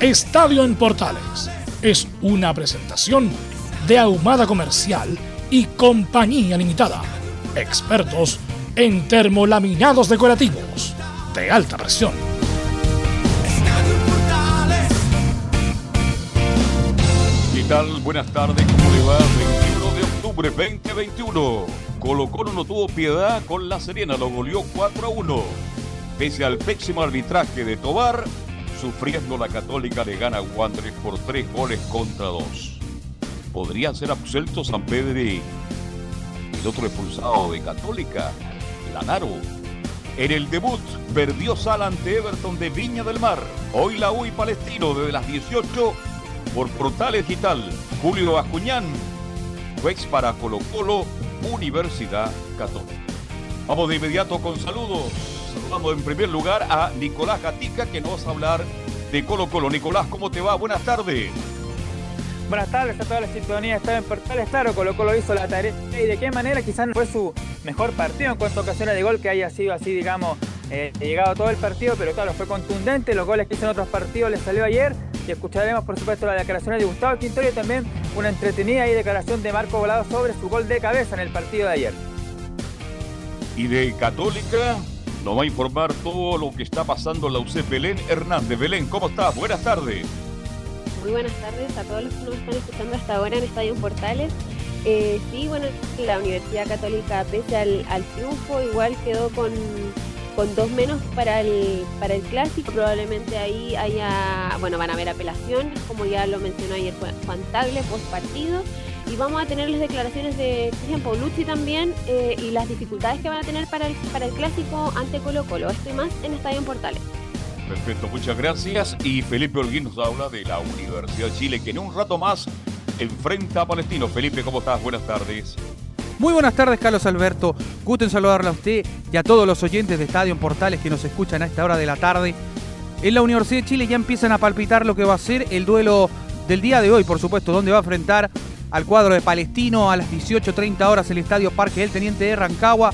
Estadio en Portales es una presentación de Ahumada Comercial y Compañía Limitada. Expertos en termolaminados decorativos de alta presión. ¿Qué tal? Buenas tardes, ¿cómo le va? 21 de octubre 2021. Colo Colo no tuvo piedad con La Serena, lo goleó 4 a 1. Pese al pésimo arbitraje de Tobar, sufriendo la Católica le gana a Wanderers por 3 goles contra 2. ¿Podría ser absuelto San Pedro y el otro expulsado de Católica, Lanaro? En el debut perdió Sala ante Everton de Viña del Mar. Hoy la UI Palestino desde las 18 por Portales Digital. Julio Acuñán, juez para Colo Colo, Universidad Católica. Vamos de inmediato con saludos. Saludamos en primer lugar a Nicolás Gatica que nos va a hablar de Colo Colo. Nicolás, ¿cómo te va? Buenas tardes. Buenas tardes a toda la sintonía. Estaba en Portales, claro, Colo Colo hizo la tarea. ¿Y de qué manera? Quizás no fue su mejor partido en cuanto a ocasiones de gol que haya sido así, digamos, eh, llegado todo el partido, pero claro, fue contundente. Los goles que hizo en otros partidos les salió ayer. Y escucharemos, por supuesto, las declaraciones de Gustavo Quintorio y también una entretenida y declaración de Marco Volado sobre su gol de cabeza en el partido de ayer. Y de Católica nos va a informar todo lo que está pasando en la UC Belén Hernández. Belén, ¿cómo estás? Buenas tardes. Muy buenas tardes a todos los que nos están escuchando hasta ahora en Estadio Portales. Eh, sí, bueno, la Universidad Católica, pese al, triunfo, igual quedó con, con, dos menos para el, para el clásico. Probablemente ahí haya, bueno, van a haber apelaciones, como ya lo mencionó ayer Juan Tagle, post partido. Y vamos a tener las declaraciones de Cristian Paulucci también eh, y las dificultades que van a tener para el, para el clásico ante Colo Colo. Esto y más en Estadio Portales. Perfecto, muchas gracias. Y Felipe Holguín nos habla de la Universidad de Chile, que en un rato más enfrenta a Palestino. Felipe, ¿cómo estás? Buenas tardes. Muy buenas tardes, Carlos Alberto. Gusto en saludarle a usted y a todos los oyentes de Estadio en Portales que nos escuchan a esta hora de la tarde. En la Universidad de Chile ya empiezan a palpitar lo que va a ser el duelo del día de hoy, por supuesto, donde va a enfrentar al cuadro de Palestino a las 18.30 horas el Estadio Parque del Teniente de Rancagua,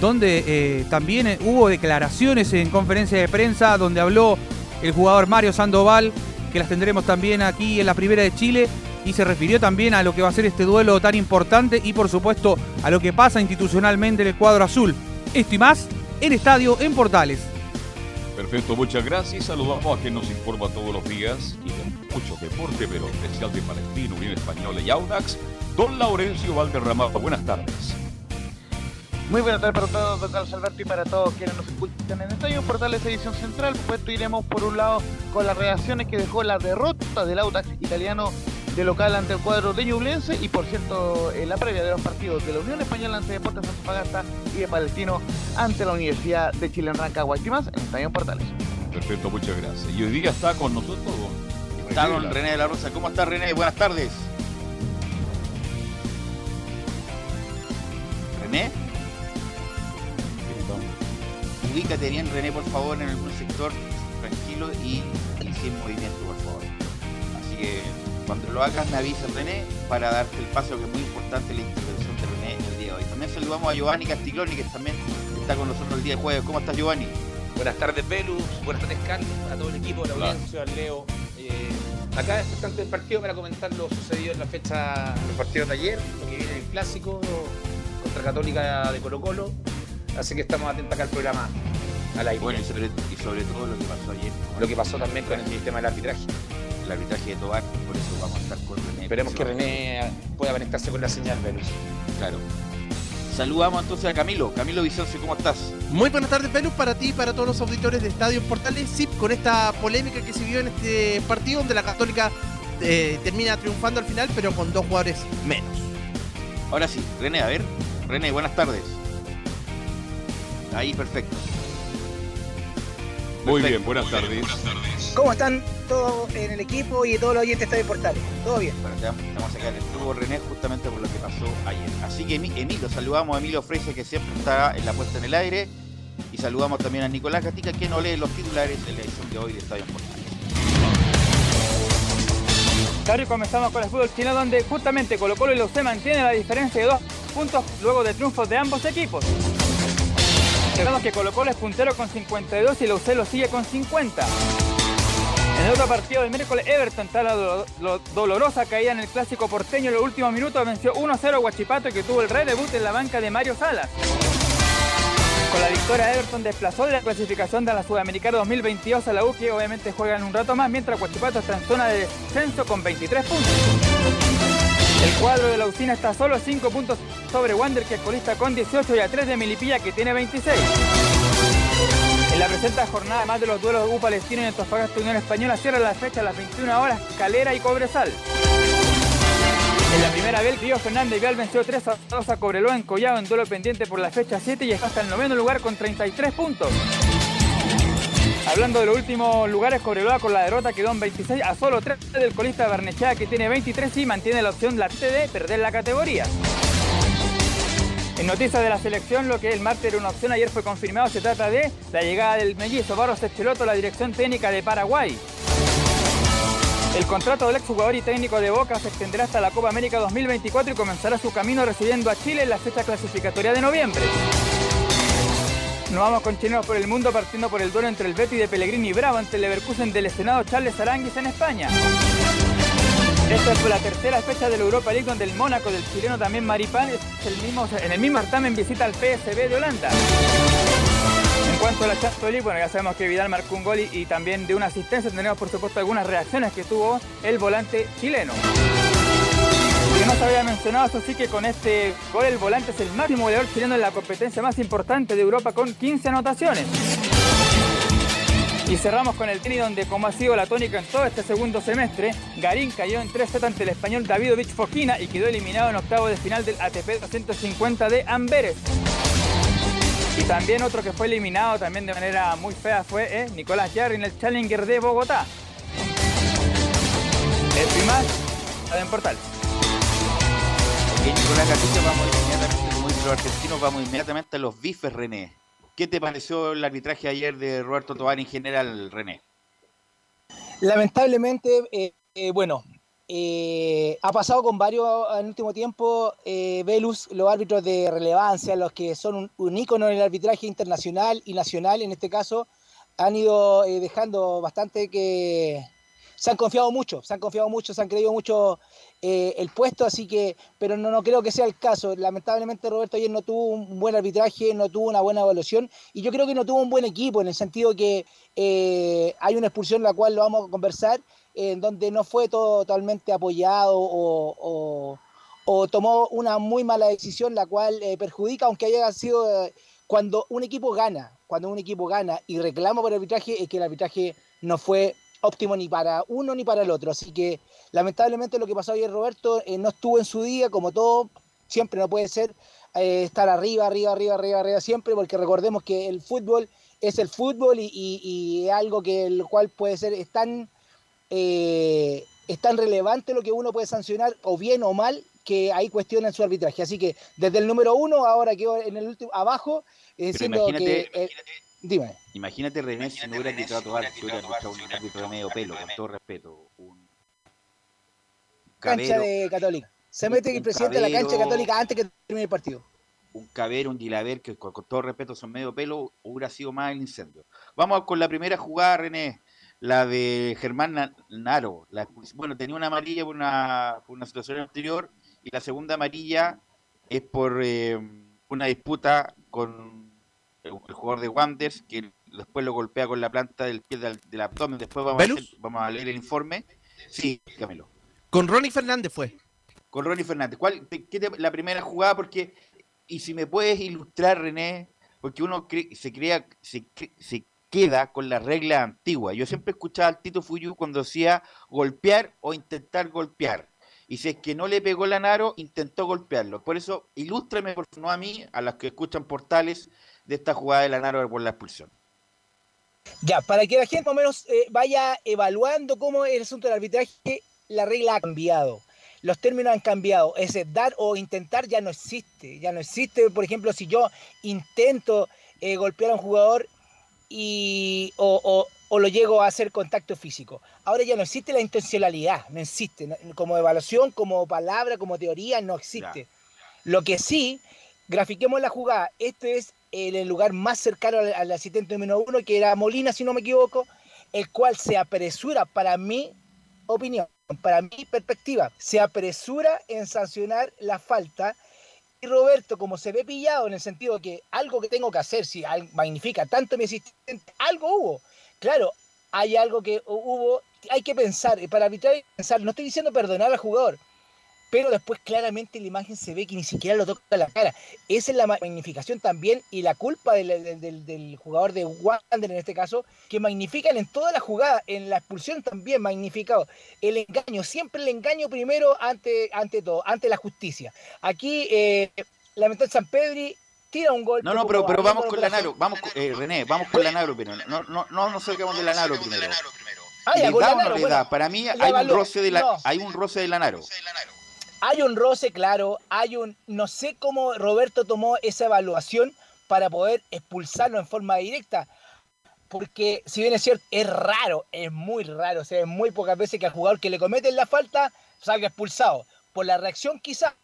donde eh, también hubo declaraciones en conferencia de prensa, donde habló el jugador Mario Sandoval, que las tendremos también aquí en la Primera de Chile, y se refirió también a lo que va a ser este duelo tan importante y por supuesto a lo que pasa institucionalmente en el cuadro azul. Esto y más en Estadio en Portales. Perfecto, muchas gracias. Saludamos a quien nos informa todos los días y de mucho deporte, pero especial de Palestino, Unión Española y Audax, don Laurencio Valderrama. Buenas tardes. Muy buenas tardes para todos, don Carlos Alberto, y para todos quienes nos escuchan en Estadio Portales Edición Central. Pues iremos por un lado con las reacciones que dejó la derrota del Audax italiano de local ante el cuadro de Ñublense y por cierto en la previa de los partidos de la Unión Española ante Deportes Antofagasta y de Palestino ante la Universidad de Chile en Rancagua y más en Estadio Portales. Perfecto, muchas gracias. Y hoy día está con nosotros Está don René de la Rosa. ¿Cómo está René? Buenas tardes. René. Ubícate bien, René, por favor, en algún sector tranquilo y, y sin movimiento, por favor. Así que cuando lo hagas me avisas René para darte el paso que es muy importante la intervención de René el día de hoy. También saludamos a Giovanni Castiglioni que también está con nosotros el día de jueves. ¿Cómo estás Giovanni? Buenas tardes Velus, buenas tardes Carlos, a todo el equipo, a la audiencia, al Leo. Eh, acá expectante del partido para comentar lo sucedido en la fecha, los partidos de ayer, lo que viene en el clásico contra Católica de Colo Colo. Así que estamos atentos acá al programa al aire. Bueno, y sobre, y sobre todo lo que pasó ayer. Lo que pasó también con el sistema del arbitraje el arbitraje de Tobar, por eso vamos a estar con René. Esperemos que René pueda conectarse con la señal, Velus. Claro. Saludamos entonces a Camilo. Camilo Vicencio, ¿cómo estás? Muy buenas tardes, Velus, para ti y para todos los auditores de Estadio Portales. Sí, con esta polémica que se vio en este partido, donde la Católica eh, termina triunfando al final, pero con dos jugadores menos. Ahora sí, René, a ver. René, buenas tardes. Ahí, perfecto. Muy Perfecto. bien, buenas tardes. ¿Cómo están todos en el equipo y todos los oyentes de Estadio Portales? ¿Todo bien? Bueno, vamos a sacar el tubo René justamente por lo que pasó ayer. Así que Emi- Emilio, saludamos a Emilio Freise que siempre está en la puesta en el aire. Y saludamos también a Nicolás Gatica que no lee los titulares de la edición de hoy de Estadio Portales. Claro, y comenzamos con el fútbol chino donde justamente Colo Colo y la UC mantienen la diferencia de dos puntos luego de triunfos de ambos equipos. Recordamos que Colo Colo es puntero con 52 y la UC lo sigue con 50. En el otro partido del miércoles, Everton, tras la do- lo- dolorosa caída en el clásico porteño en los últimos minutos, venció 1-0 a Guachipato que tuvo el redebut en la banca de Mario Salas. Con la victoria, Everton desplazó de la clasificación de la Sudamericana 2022 a la U, que obviamente juegan un rato más, mientras Huachipato está en zona de descenso con 23 puntos. El cuadro de la usina está solo a 5 puntos sobre Wander, que es colista con 18 y a 3 de Milipilla, que tiene 26. En la presente jornada, además de los duelos U Palestino y Antofagasta Unión Española, cierra la fecha a las 21 horas Calera y Cobresal. En la primera vez, Río Fernández Vial venció 3 a 2 a Cobreloa en Collado en duelo pendiente por la fecha 7 y está hasta el noveno lugar con 33 puntos. Hablando de los últimos lugares, Cobreloa con la derrota quedó en 26 a solo 3 del colista Barnechea que tiene 23 y mantiene la opción latente de perder la categoría. En noticias de la selección, lo que el martes era una opción ayer fue confirmado, se trata de la llegada del mellizo Barros Echeloto a la dirección técnica de Paraguay. El contrato del exjugador y técnico de Boca se extenderá hasta la Copa América 2024 y comenzará su camino residiendo a Chile en la fecha clasificatoria de noviembre. Nos vamos con chilenos por el mundo partiendo por el duelo entre el Betis de Pellegrini y Bravo ante el Leverkusen del lesionado Charles Aranguis en España. Esta fue la tercera fecha de la Europa League donde el Mónaco del chileno también Maripán es en el mismo certamen visita al PSV de Holanda. En cuanto a la Champions bueno, ya sabemos que Vidal marcó un gol y, también de una asistencia. Tendremos, por supuesto, algunas reacciones que tuvo el volante chileno. Que no se había mencionado, eso sí que con este gol el volante es el máximo goleador chileno en la competencia más importante de Europa con 15 anotaciones. Y cerramos con el tenis donde, como ha sido la tónica en todo este segundo semestre, Garín cayó en 3 sets ante el español Davidovich Fokina y quedó eliminado en octavo de final del ATP 250 de Amberes. Y también otro que fue eliminado también de manera muy fea fue eh, Nicolás Jarry en el Challenger de Bogotá. Esto y más, en Portales. Ok, Nicolás Gatica, vamos inmediatamente, como dicen los argentinos, vamos inmediatamente a los bifes, René. ¿Qué te pareció el arbitraje ayer de Roberto Tobar en general, René? Lamentablemente, eh, eh, bueno, eh, ha pasado con varios en último tiempo, eh, Velus, los árbitros de relevancia, los que son un, un ícono en el arbitraje internacional y nacional, en este caso, han ido dejando bastante que... Se han confiado mucho, se han confiado mucho, se han creído mucho eh, el puesto, así que, pero no, no creo que sea el caso. Lamentablemente Roberto ayer no tuvo un buen arbitraje, no tuvo una buena evaluación y yo creo que no tuvo un buen equipo en el sentido que eh, hay una expulsión la cual lo vamos a conversar, en donde no fue todo, totalmente apoyado o, o- tomó una muy mala decisión la cual eh, perjudica, aunque haya sido cuando un equipo gana, cuando un equipo gana y reclama por el arbitraje, es que el arbitraje no fue óptimo ni para uno ni para el otro. Así que lamentablemente lo que pasó ayer Roberto eh, no estuvo en su día, como todo, siempre no puede ser eh, estar arriba, arriba, arriba, arriba, arriba siempre, porque recordemos que el fútbol es el fútbol y, y- y es algo que el cual puede ser es tan, eh, es tan relevante lo que uno puede sancionar, o bien o mal, que hay cuestiones en su arbitraje. Así que desde el número uno, ahora quedo en el último, abajo, eh, diciendo imagínate, que... eh, dime. imagínate René si no hubiera quitado a Tobar, si hubiera escuchado un árbitro de medio pelo, con todo respeto. Un cancha de Católica. Se mete el presidente de la cancha cabero. Católica antes que termine el partido. un cabero, un Gilaver, que con, con todo respeto son medio pelo, hubiera sido más el incendio. Vamos con la primera jugada, René, la de Germán Na- Naro. La bueno, tenía una amarilla por una, por una situación anterior y la segunda amarilla es por eh, una disputa con el, jugador de Wanders, que después lo golpea con la planta del pie del, del abdomen. Después vamos a, ¿Velus? hacer- vamos a leer el informe. Sí, Camilo. Con Ronnie Fernández fue. Con Ronnie Fernández. ¿Cuál, te- qué te- la primera jugada? Porque, y si me puedes ilustrar, René, porque uno cre- se crea, se, cre- se queda con la regla antigua. Yo siempre escuchaba al Tito Fuyu cuando decía golpear o intentar golpear. Y si es que no le pegó la Naro, intentó golpearlo. Por eso, ilústrame, por no a mí, a los que escuchan portales, de esta jugada de la Naro por la expulsión. Ya, para que la gente más o menos eh, vaya evaluando cómo es el asunto del arbitraje, la regla ha cambiado. Los términos han cambiado. Ese dar o intentar ya no existe. Ya no existe, por ejemplo, si yo intento eh, golpear a un jugador y, o, o- o lo llego a hacer contacto físico. Ahora ya no existe la intencionalidad, no existe. Como evaluación, como palabra, como teoría, no existe. Lo que sí, grafiquemos la jugada. Este es el, el lugar más cercano al, al asistente número uno, que era Molina, si no me equivoco, el cual se apresura, para mi opinión, para mi perspectiva, se apresura en sancionar la falta. Y Roberto, como se ve pillado en el sentido que algo que tengo que hacer, si magnifica tanto mi asistente, algo hubo. Claro, hay algo que hubo, hay que pensar, para arbitrar que pensar, no estoy diciendo perdonar al jugador, pero después claramente en la imagen se ve que ni siquiera lo toca la cara. Esa es la magnificación también y la culpa del, del- del- del jugador de Wander en este caso, que magnifican en toda la jugada, en la expulsión también magnificado. El engaño, siempre el engaño primero ante, ante todo, ante la justicia. Aquí, eh, lamentablemente San Pedri tira un gol. No, no, pero, pero vamos con la Naro, vamos con- eh, René, vamos con la Naro primero. No, no, no nos salgamos de la Naro primero. Ah, ya, ¿Le da la o no le bueno, da? Para mí hay un roce de la, No. hay un roce de la Naro. Hay un roce, claro, hay un... No sé cómo Roberto tomó esa evaluación para poder expulsarlo en forma directa. Porque si bien es cierto, es raro, es muy raro, o sea, es muy pocas veces que al jugador que le cometen la falta salga expulsado. Por la reacción quizá,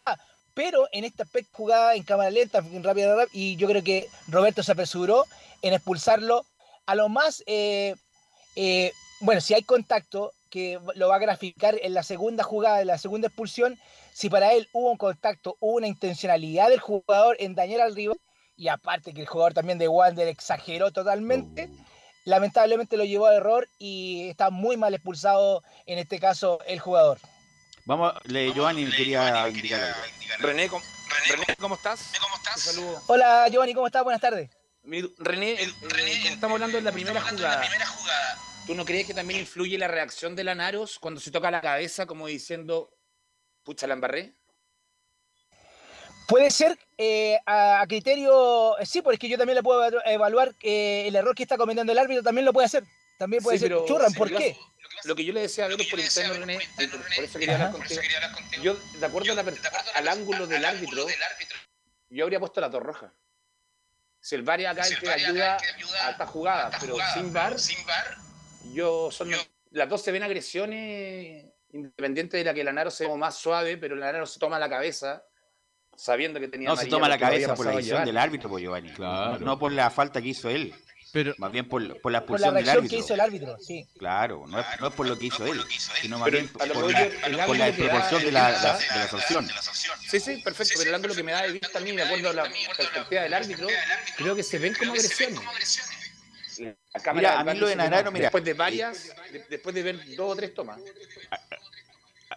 pero en aspecto jugada en cámara lenta, en rápida, rápida, y yo creo que Roberto se apresuró en expulsarlo a lo más... eh, eh, bueno, si hay contacto, que lo va a graficar en la segunda jugada, en la segunda expulsión, si para él hubo un contacto, hubo una intencionalidad del jugador en dañar al rival, y aparte que el jugador también de Wander exageró totalmente, lamentablemente lo llevó a error y está muy mal expulsado en este caso el jugador. Vamos, le, Giovanni quería algo. René, ¿cómo, René, ¿cómo estás? ¿Cómo estás? Un saludo. Hola Giovanni, ¿cómo estás? Buenas tardes. Mi- René, eh, como estamos hablando de la primera jugada. ¿Tú no crees que también influye la reacción de Lanaros cuando se toca la cabeza como diciendo, pucha, la embarré? Puede ser eh, a, a criterio, sí, porque yo también le puedo evalu- evaluar eh, el error que está cometiendo el árbitro, también lo puede hacer. También puede Sí, ser. pero- Churran, sí, ¿por yo- qué? Lo que yo le decía a Velo por interno, René, por, por eso quería hablar contigo. Yo, de acuerdo a la per- al ángulo del árbitro, yo habría puesto la torre roja. Si el VAR es acá el que ayuda a esta jugada, pero sin VAR, yo son las dos se ven agresiones independiente de la que Lanaro sea como más suave, pero Lanaro se toma la cabeza sabiendo que tenía No, se toma la cabeza por la decisión del árbitro, pues Giovanni. Claro. No por la falta que hizo él. Pero, Más bien por, por la Por la expulsión del árbitro. que hizo el árbitro, sí. Claro, no es, no es por lo que hizo él, sino más Pero bien por la, por la desproporción de la, de la sanción. Sí, sí, perfecto, pero el ángulo que me da de vista a mí, de acuerdo la perspectiva del árbitro, creo que se ven como agresiones. La cámara Mira, a mí lo de dice que Nanaro, no. mira, Después de varias, de- después de ver dos o tres tomas.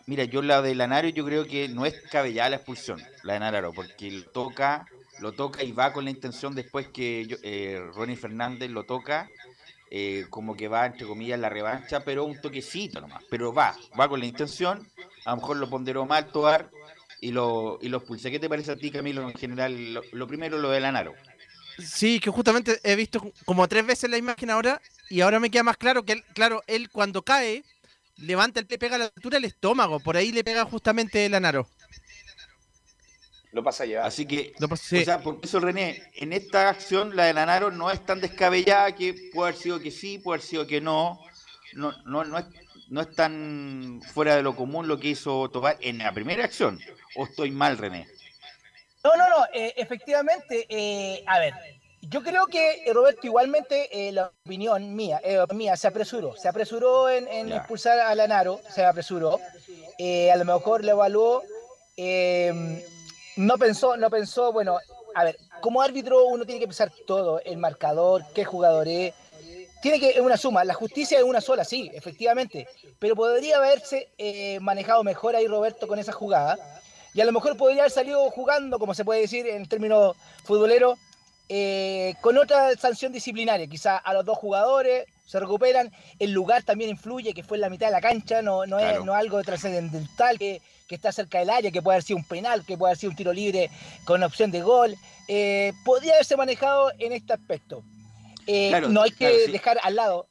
Mira, yo la de Lanaro yo creo que no es cabellada la expulsión, la de Lanaro, porque lo toca, lo toca y va con la intención después que yo- eh, Ronnie Fernández lo toca, eh, como que va entre comillas la revancha, pero un toquecito nomás, pero va, va con la intención, a lo mejor lo ponderó mal Toar y lo, y lo expulsa. ¿Qué te parece a ti, Camilo, en general? Lo, lo primero, lo de Lanaro. Sí, que justamente he visto como tres veces la imagen ahora y ahora me queda más claro que él, claro, él cuando cae levanta el pie, pega a la altura del estómago, por ahí le pega justamente el anaro. Lo pasa a llevar. Así que, Lo pas- sí. o sea, por eso René, en esta acción la de Lanaro no es tan descabellada que puede haber sido que sí, puede haber sido que no. No, no, no, es, no es tan fuera de lo común lo que hizo Tobar en la primera acción. ¿O estoy mal, René? No, no, no, eh, efectivamente, eh, a ver, yo creo que eh, Roberto igualmente, eh, la opinión mía, mía, se apresuró, se apresuró en, en expulsar a Lanaro, se apresuró, a lo mejor le evaluó, no pensó, no pensó, bueno, a ver, como árbitro uno tiene que pensar todo, el marcador, qué jugador es, tiene que, es una suma, la justicia es una sola, sí, efectivamente, pero podría haberse manejado mejor ahí Roberto con esa jugada, y a lo mejor podría haber salido jugando, como se puede decir en términos futboleros, eh, con otra sanción disciplinaria, quizá a los dos jugadores se recuperan, el lugar también influye, que fue en la mitad de la cancha, no, no es no algo trascendental que, que, está cerca del área, que puede haber sido un penal, que puede haber sido un tiro libre con opción de gol, eh, podría haberse manejado en este aspecto. Eh, Claro, no hay que claro, sí. dejar al lado.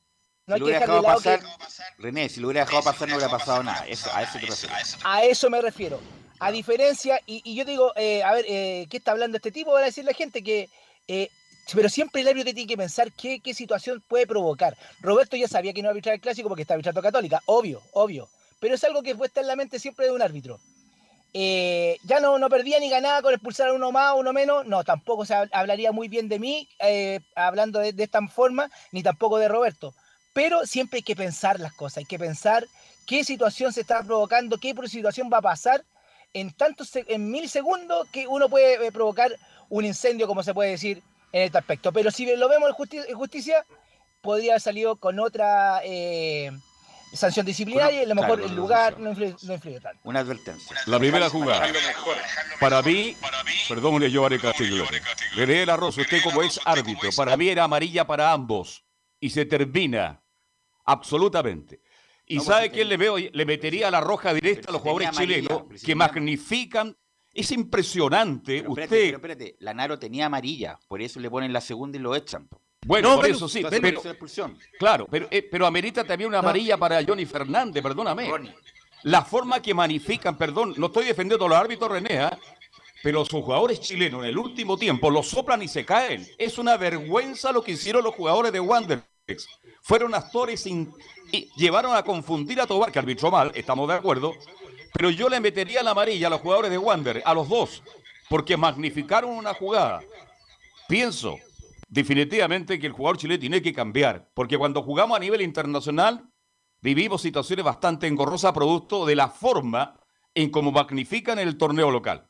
No si hay lo que hubiera dejar de dejado lado pasar, que René, si lo hubiera dejado pasar no hubiera pasado nada. Eso, a eso te refieres. a eso me refiero. A diferencia, y, y yo digo, eh, a ver, eh, ¿qué está hablando este tipo? Van a decir la gente que. eh, pero siempre el árbitro tiene que pensar qué, qué situación puede provocar. Roberto ya sabía que no arbitrar el clásico porque está arbitrando Católica, obvio, obvio. Pero es algo que puede estar en la mente siempre de un árbitro. Eh, ya no, no perdía ni ganaba con expulsar a uno más o uno menos, no, tampoco se hab- hablaría muy bien de mí eh, hablando de, de esta forma, ni tampoco de Roberto. Pero siempre hay que pensar las cosas, hay que pensar qué situación se está provocando, qué situación va a pasar en tantos en mil segundos que uno puede eh, provocar un incendio, como se puede decir en este aspecto. Pero si lo vemos en, justi- en justicia, podría haber salido con otra eh, sanción disciplinaria y a lo mejor el lugar no influye, no influye tanto. Una advertencia. La primera jugada. Para mí, perdón, Giovanni Castillo. René La Rosa, usted como es árbitro, para mí era amarilla para ambos. Y se termina. Absolutamente. ¿Y No, sabe quién le veo? Le metería la roja directa Pero a los jugadores amarilla, chilenos que tenía- magnifican. Es impresionante. Pero espérate, usted. pero espérate, Lanaro tenía amarilla, por eso le ponen la segunda y lo echan. Bueno, No, por pero- eso sí. Pero, claro, pero, eh, pero amerita también una amarilla para Johnny Fernández, perdóname. La forma que magnifican, perdón, no estoy defendiendo a los árbitros René, ¿ah? pero sus jugadores chilenos en el último tiempo los soplan y se caen. Es una vergüenza lo que hicieron los jugadores de Wanderers. Fueron actores y llevaron a confundir a Tobar, que arbitró mal, estamos de acuerdo, pero yo le metería la amarilla a los jugadores de Wanderers, a los dos, porque magnificaron una jugada. Pienso definitivamente que el jugador chileno tiene que cambiar, porque cuando jugamos a nivel internacional vivimos situaciones bastante engorrosas producto de la forma en cómo magnifican el torneo local.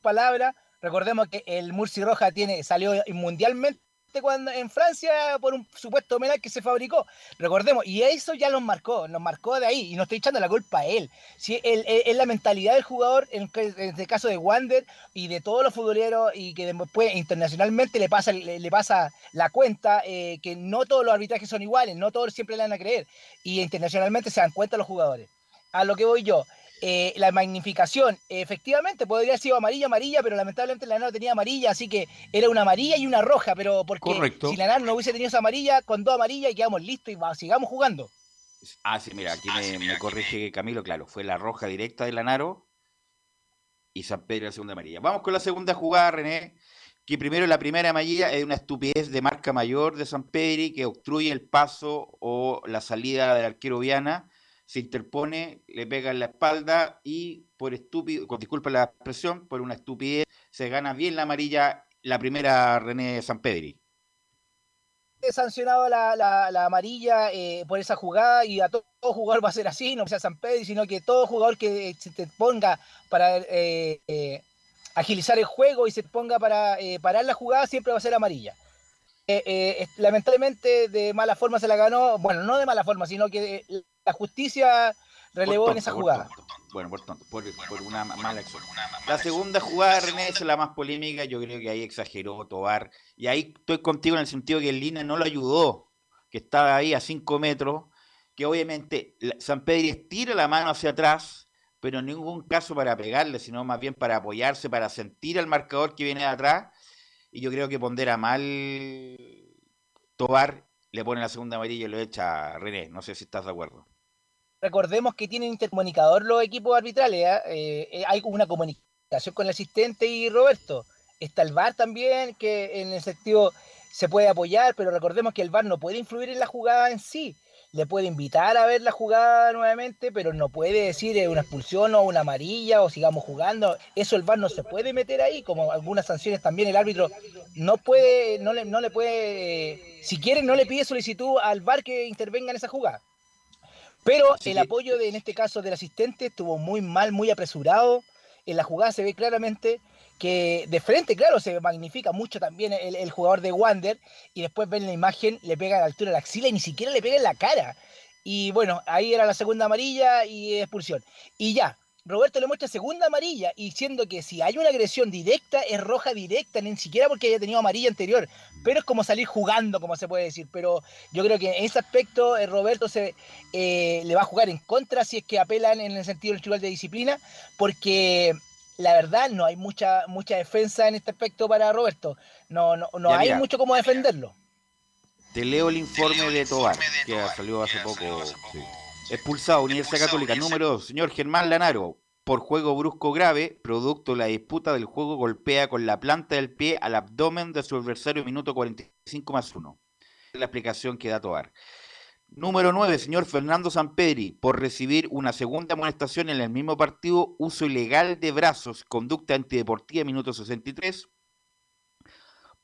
palabra. Recordemos que el Murci Roja tiene, salió mundialmente cuando en Francia por un supuesto penal que se fabricó. Recordemos, y eso ya nos marcó, nos marcó de ahí, y no estoy echando la culpa a él. El- es la mentalidad del jugador, en, este caso de Wander y de todos los futboleros, y que después internacionalmente le pasa, le, le pasa la cuenta, eh, que no todos los arbitrajes son iguales, no todos siempre le van a creer, y internacionalmente se dan cuenta los jugadores. A lo que voy yo, eh, la magnificación, efectivamente, podría haber sido amarilla, amarilla, pero lamentablemente la no tenía amarilla, así que era una amarilla y una roja, pero porque Correcto. si la NAR no hubiese tenido esa amarilla, con dos amarillas y quedamos listos y va- sigamos jugando. Ah, sí, mira, aquí me, me corrige Camilo, claro, fue la roja directa de Lanaro y San Pedro la segunda amarilla. Vamos con la segunda jugada, René, que primero la primera amarilla es una estupidez de marca mayor de San Pedri que obstruye el paso o la salida del arquero Viana, se interpone, le pega en la espalda y por estúpido, con disculpa la expresión, por una estupidez, se gana bien la amarilla, la primera René San Pedri. He sancionado la, la- la amarilla eh, por esa jugada y a to- todo jugador va a ser así, no sea San Pedro, sino que todo jugador que se te ponga para eh, eh, agilizar el juego y se ponga para eh, parar la jugada siempre va a ser amarilla. Eh, lamentablemente de mala forma se la ganó, bueno, no de mala forma, sino que la justicia relevó en esa por jugada. tonto. Bueno, por tonto, por, por una ma- mala acción. La segunda jugada, René, es la más polémica. Yo creo que ahí exageró Tobar. Y ahí estoy contigo en el sentido que el Lina no lo ayudó, que estaba ahí a 5 metros, que obviamente San Pedro estira la mano hacia atrás, pero en ningún caso para pegarle, sino más bien para apoyarse, para sentir al marcador que viene de atrás. Y yo creo que pondera mal Tobar, le pone la segunda amarilla y lo echa a René. No sé si estás de acuerdo. Recordemos que tienen intercomunicador los equipos arbitrales. ¿ah? Eh, eh, hay una comunicación con el asistente y Roberto. Está el VAR también, que en el sentido se puede apoyar, pero recordemos que el VAR no puede influir en la jugada en sí. Le puede invitar a ver la jugada nuevamente, pero no puede decir eh, una expulsión o una amarilla o sigamos jugando. Eso el VAR no se puede meter ahí, como algunas sanciones también el árbitro no puede, no le, no le puede, si quiere no le pide solicitud al VAR que intervenga en esa jugada. Pero Así el que- apoyo de, en este caso del asistente estuvo muy mal, muy apresurado. En la jugada se ve claramente que de frente, claro, se magnifica mucho también el, el jugador de Wander y después ven la imagen, le pega a la altura de la axila y ni siquiera le pega en la cara. Y bueno, ahí era la segunda amarilla y expulsión. Y ya, Roberto le muestra segunda amarilla y siendo que si hay una agresión directa es roja directa, ni siquiera porque haya tenido amarilla anterior, pero es como salir jugando, como se puede decir. Pero yo creo que en ese aspecto eh, Roberto se, eh, le va a jugar en contra si es que apelan en el sentido del tribunal de disciplina, porque la verdad no hay mucha mucha defensa en este aspecto para Roberto. No, no, no Ya, hay mira. mucho como defenderlo. Te leo el informe de Tobar, que salió hace poco. Sí. Expulsado, Universidad Católica. Número 2, señor Germán Lanaro. Por juego brusco grave, producto de la disputa del juego, golpea con la planta del pie al abdomen de su adversario, minuto 45 más 1. La explicación que da Tobar. Número 9, señor Fernando Sampedri, por recibir una segunda amonestación en el mismo partido, uso ilegal de brazos, conducta antideportiva, minuto 63.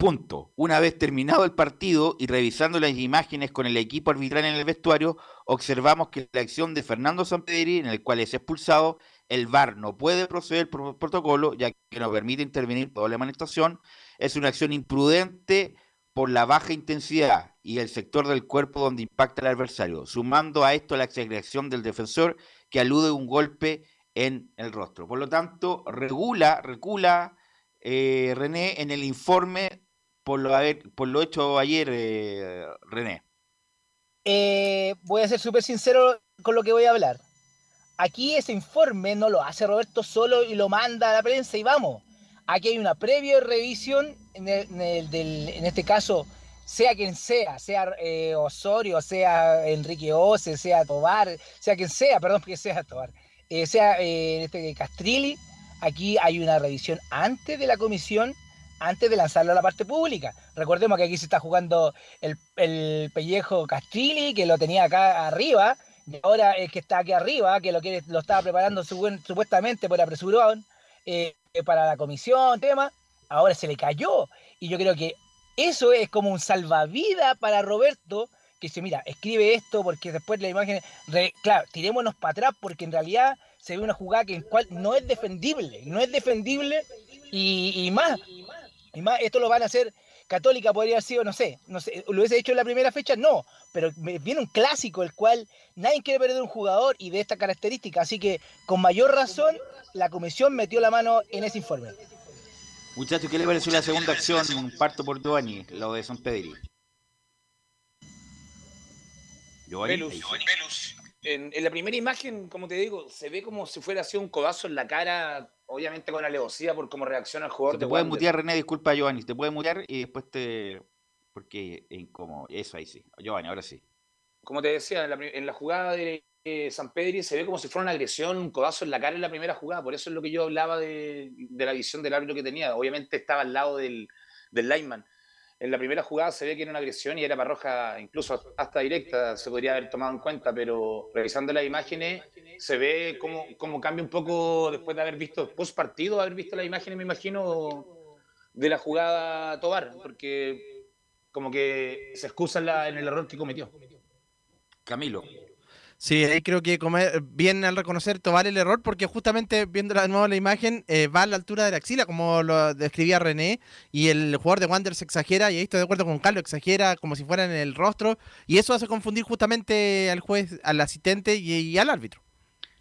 Punto. Una vez terminado el partido y revisando las imágenes con el equipo arbitral en el vestuario, observamos que la acción de Fernando Sampedri, en el cual es expulsado, el VAR no puede proceder por protocolo, ya que no permite intervenir toda la amonestación. Es una acción imprudente por la baja intensidad y el sector del cuerpo donde impacta el adversario, sumando a esto la exageración del defensor que alude un golpe en el rostro. Por lo tanto, regula, recula eh, René en el informe por lo, haber- por lo hecho ayer, eh, René. Eh, voy a ser súper sincero con lo que voy a hablar. Aquí ese informe no lo hace Roberto solo y lo manda a la prensa y vamos. Aquí hay una previa revisión, en, el- en el del- en este caso, sea quien sea, sea eh, Osorio, sea Enrique Ose, sea Tobar, sea quien sea, perdón que sea Tobar, eh, sea eh, este Castrilli, aquí hay una revisión antes de la comisión, antes de lanzarlo a la parte pública. Recordemos que aquí se está jugando el, el pellejo Castrilli, que lo tenía acá arriba, y ahora el que está aquí arriba, que lo, quiere, lo estaba preparando su- supuestamente por apresurón, eh, para la comisión, tema, ahora se le cayó. Y yo creo que eso es como un salvavidas para Roberto, que dice, mira, escribe esto porque después la imagen, claro, tirémonos para atrás porque en realidad se ve una jugada que en cual no es defendible, no es defendible y más, y más, esto lo van a hacer, Católica podría haber sido, no sé, no sé, lo hubiese hecho en la primera fecha, no, pero viene un clásico el cual nadie quiere perder un jugador y de esta característica, así que con mayor razón la comisión metió la mano en ese informe. Muchachos, ¿qué le pareció la segunda acción? Parto por Giovanni, lo de San Pedri. Giovanni. En, en la primera imagen, como te digo, se ve como si fuera así un codazo en la cara, obviamente con alevosía por cómo reacciona el jugador Te de puedes mutear, René, disculpa, Giovanni. Te puedes mutear y después te. Porque es incómodo. Eso ahí sí. Giovanni, ahora sí. Como te decía, en la, pri- en la jugada de eh, San Pedri se ve como si fuera una agresión, un codazo en la cara en la primera jugada. Por eso es lo que yo hablaba de, de la visión del árbitro que tenía. Obviamente estaba al lado del, del lineman. En la primera jugada se ve que era una agresión y era para roja, incluso hasta directa, se podría haber tomado en cuenta, pero revisando las imágenes se ve cómo, cómo cambia un poco después de haber visto, post partido, haber visto las imágenes, me imagino, de la jugada Tobar, porque como que se excusa en el error que cometió. Camilo. Sí, ahí creo que come- bien al reconocer Tobar el error, porque justamente viendo de nuevo la imagen, eh, va a la altura de la axila, como lo describía René, y el jugador de Wander se exagera, y ahí estoy de acuerdo con Carlos, exagera como si fuera en el rostro, y eso hace confundir justamente al juez, al asistente y, y al árbitro.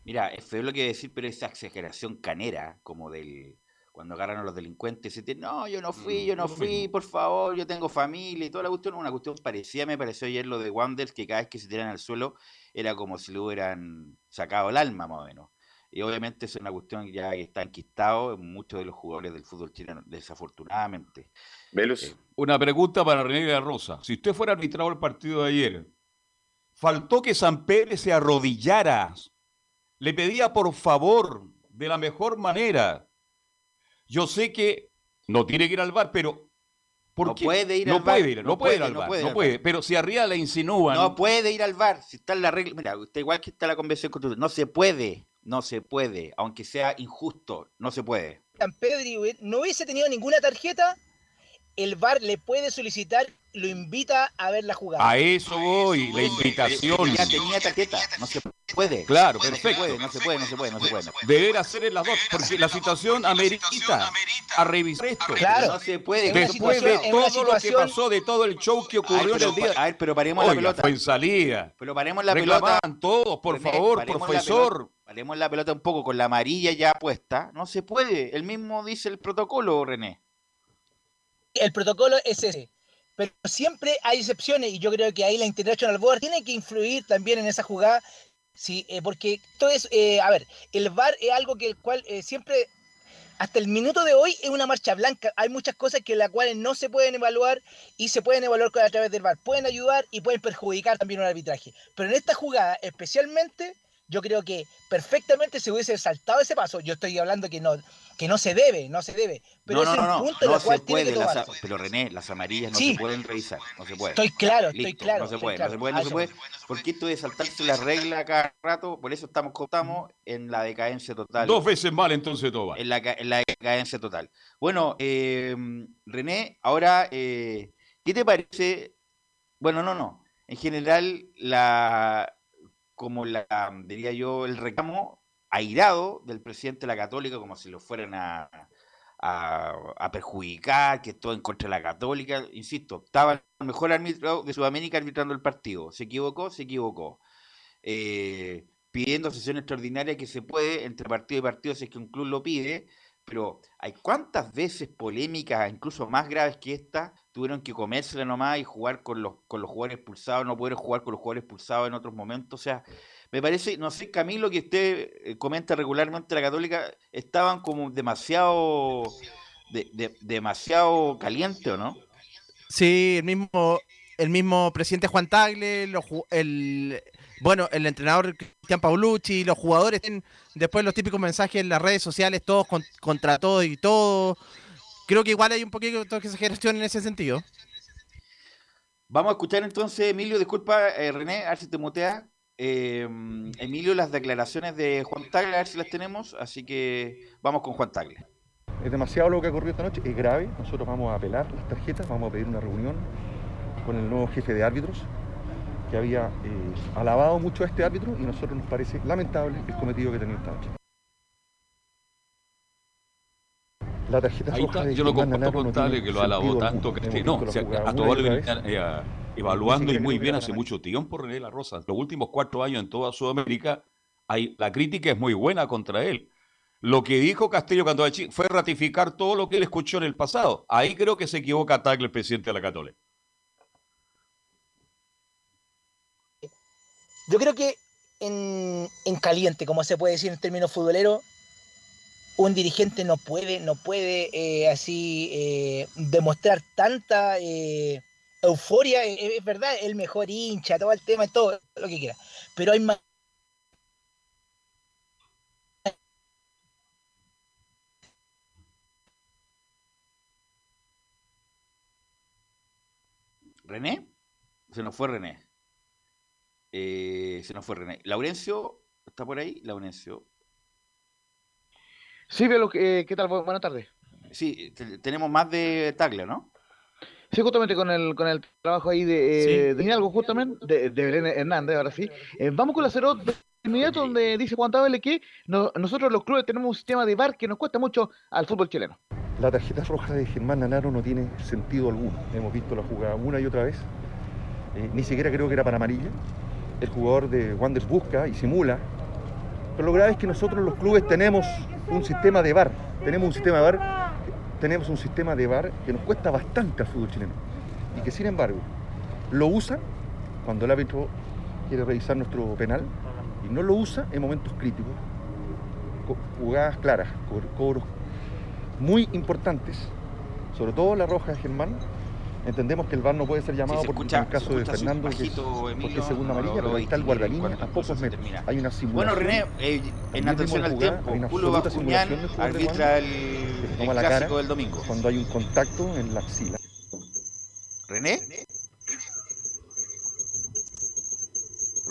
Mira, es feo lo que decir, pero esa exageración canera, como del. Cuando agarran a los delincuentes, y dicen, no, yo no fui, yo no fui, por favor, yo tengo familia y toda la cuestión. Una cuestión parecida, me pareció ayer lo de Wander, que cada vez que se tiran al suelo era como si le hubieran sacado el alma, más o menos. Y obviamente es una cuestión ya que está enquistado en muchos de los jugadores del fútbol chileno, desafortunadamente. Velus. Una pregunta para René de la Rosa. Si usted fuera arbitrado el partido de ayer, faltó que San Pedro se arrodillara. Le pedía por favor, de la mejor manera. Yo sé que no tiene que ir al bar, pero ¿por No qué? puede ir no al bar, puede ir, no, no puede ir al no bar, puede ir no al puede. bar. Pero si arriba le insinúan, No puede ir al bar, si está en la regla. Mira, usted igual que está la convención constitucional. No se puede, no se puede, aunque sea injusto, no se puede. San Pedri no hubiese tenido ninguna tarjeta, el VAR le puede solicitar, lo invita a ver la jugada. A eso voy, la invitación. Ya tenía tarjeta, no se puede. Claro, No se perfecto. puede, no se puede, no se puede, no se puede. Deber hacer en las dos, porque la situación amerita a revisar esto. Claro. No se puede. Después de todo lo que pasó, de todo el show que ocurrió en el día. a ver, pero paremos la pelota. en salida. Pero paremos la pelota. Todos, por favor, profesor. pelota- Paremos la pelota un poco con la amarilla ya puesta. No se puede. El mismo dice el protocolo, René. El protocolo es ese. Pero siempre hay excepciones y yo creo que ahí la International Board tiene que influir también en esa jugada. Sí, eh, porque esto es, eh, a ver, el VAR es algo que el cual eh, siempre, hasta el minuto de hoy, es una marcha blanca. Hay muchas cosas que las cuales no se pueden evaluar y se pueden evaluar a través del VAR. Pueden ayudar y pueden perjudicar también un arbitraje. Pero en esta jugada, especialmente, yo creo que perfectamente se hubiese saltado ese paso. Yo estoy hablando que no, que no se debe, no se debe. Pero no, no, no, no. no se puede. las pero René, las amarillas no Sí. se pueden revisar. No se puede. Estoy claro, estoy claro. No se puede, claro. no se puede, no se eso puede. Porque esto de saltarse las reglas cada rato, por eso estamos, estamos en la decadencia total. Dos veces mal entonces todo va. en la, en la decadencia total. Bueno, eh, René, ahora, eh, ¿qué te parece? Bueno, no, no. En general, la, como la, diría yo, el reclamo airado del presidente de la Católica, como si lo fueran a, a, perjudicar, que todo en contra de la Católica. Insisto, estaba el mejor árbitro de Sudamérica arbitrando el partido. ¿Se equivocó? Se equivocó. Eh, pidiendo sesión extraordinaria que se puede entre partido y partido si es que un club lo pide, pero hay cuántas veces polémicas, incluso más graves que esta, tuvieron que comérsela nomás y jugar con los, con los jugadores expulsados, no poder jugar con los jugadores expulsados en otros momentos. O sea, me parece, no sé, Camilo, que usted eh, comenta regularmente la Católica, estaban como demasiado, de- de- demasiado caliente, ¿o no? Sí, el mismo, el mismo presidente Juan Tagle, los el bueno, el entrenador Cristian Paulucci, los jugadores, después los típicos mensajes en las redes sociales, todos con- contra todo y todo. Creo que igual hay un poquito de exageración en ese sentido. Vamos a escuchar entonces, Emilio, disculpa, eh, René, a ver si te muteas. Eh, Emilio, las declaraciones de Juan Tagle, a ver si las tenemos, así que vamos con Juan Tagle. Es demasiado lo que ha ocurrido esta noche, es grave. Nosotros vamos a apelar las tarjetas, vamos a pedir una reunión con el nuevo jefe de árbitros, que había eh, alabado mucho a este árbitro y a nosotros nos parece lamentable el cometido que ha tenido esta noche. La tarjeta Ahí roja está, de yo lo comparto con no Tale que lo alabó tanto que no, o sea, la jugada a evaluando y muy bien hace mucho tiempo René La Rosa. Los últimos cuatro años en toda Sudamérica, hay, la crítica es muy buena contra él. Lo que dijo Castillo Cantovachi fue ratificar todo lo que él escuchó en el pasado. Ahí creo que se equivoca Tagle, el presidente de la Católica. Yo creo que en, en caliente, como se puede decir en términos futboleros, un dirigente no puede, no puede eh, así eh, demostrar tanta eh, euforia. Eh, Es verdad, el mejor hincha, todo el tema, todo lo que quiera. Pero hay más. ¿René? Se nos fue René. Eh, se nos fue René. Laurencio, ¿está por ahí? Laurencio. Sí, Velo, eh, ¿qué tal? Bu- Buenas tardes. Sí, te- tenemos más de Tagle, ¿no? Sí, justamente con el, con el trabajo ahí de, eh, de Hidalgo, justamente, de, de Belén Hernández, ahora sí. Eh, vamos con la cero de inmediato, donde dice Juan Tabele que no- nosotros los clubes tenemos un sistema de VAR que nos cuesta mucho al fútbol chileno. La tarjeta roja de Germán Lanaro no tiene sentido alguno. Hemos visto la jugada una y otra vez. Eh, ni siquiera creo que era para amarilla. El jugador de Wanderers busca y simula. Pero lo grave es que nosotros los clubes tenemos un sistema de VAR. Tenemos un sistema de VAR, tenemos un sistema de VAR que nos cuesta bastante al fútbol chileno. Y que sin embargo lo usan cuando el árbitro quiere revisar nuestro penal y no lo usa en momentos críticos. Co- Jugadas claras, co- cobros muy importantes, sobre todo la roja de Germán. Entendemos que el VAR no puede ser llamado se porque en el caso de Fernando, que es, porque segunda no amarilla, logro pero ahí está el guardalínea a pocos metros. Hay una Bueno, simulación. René, eh, en atención al tiempo, Julio Bascuñán arbitra el, el la clásico cara del domingo. cuando hay un contacto en la axila. ¿René?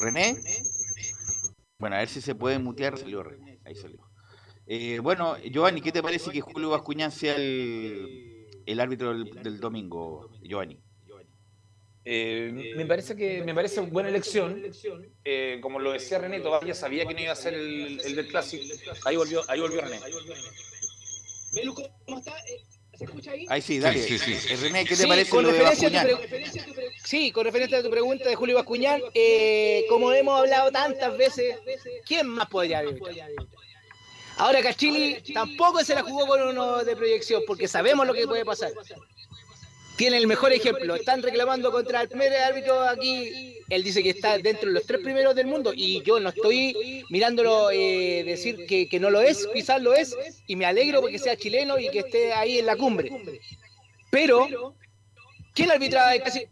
¿René? Bueno, a ver si se puede mutear. Salió René. Ahí salió. Eh, bueno, Giovanni, ¿qué te parece que Julio Bascuñán sea el, el árbitro del, del domingo, Giovanni. Eh, me parece que me parece buena elección. Eh, como lo decía René, todavía sabía que no iba a ser el, el del clásico. Ahí volvió, ahí volvió René. ¿cómo está? Eh, ¿Se escucha ahí? Ahí sí, dale. Sí, sí, sí. Eh, René, ¿qué te Sí, parece con lo de Bascuñán? Sí, con referencia a tu pregunta de Julio Bascuñán, eh, como hemos hablado tantas veces, ¿quién más podría haber? Ahora Cachili tampoco se la jugó con uno de proyección, porque sabemos lo que puede pasar. Tiene el mejor ejemplo. Están reclamando contra el primer árbitro aquí. Él dice que está dentro de los tres primeros del mundo y yo no estoy mirándolo eh, decir que, que no lo es, quizás lo es, y me alegro porque sea chileno y que esté ahí en la cumbre. Pero, ¿quién arbitra el clásico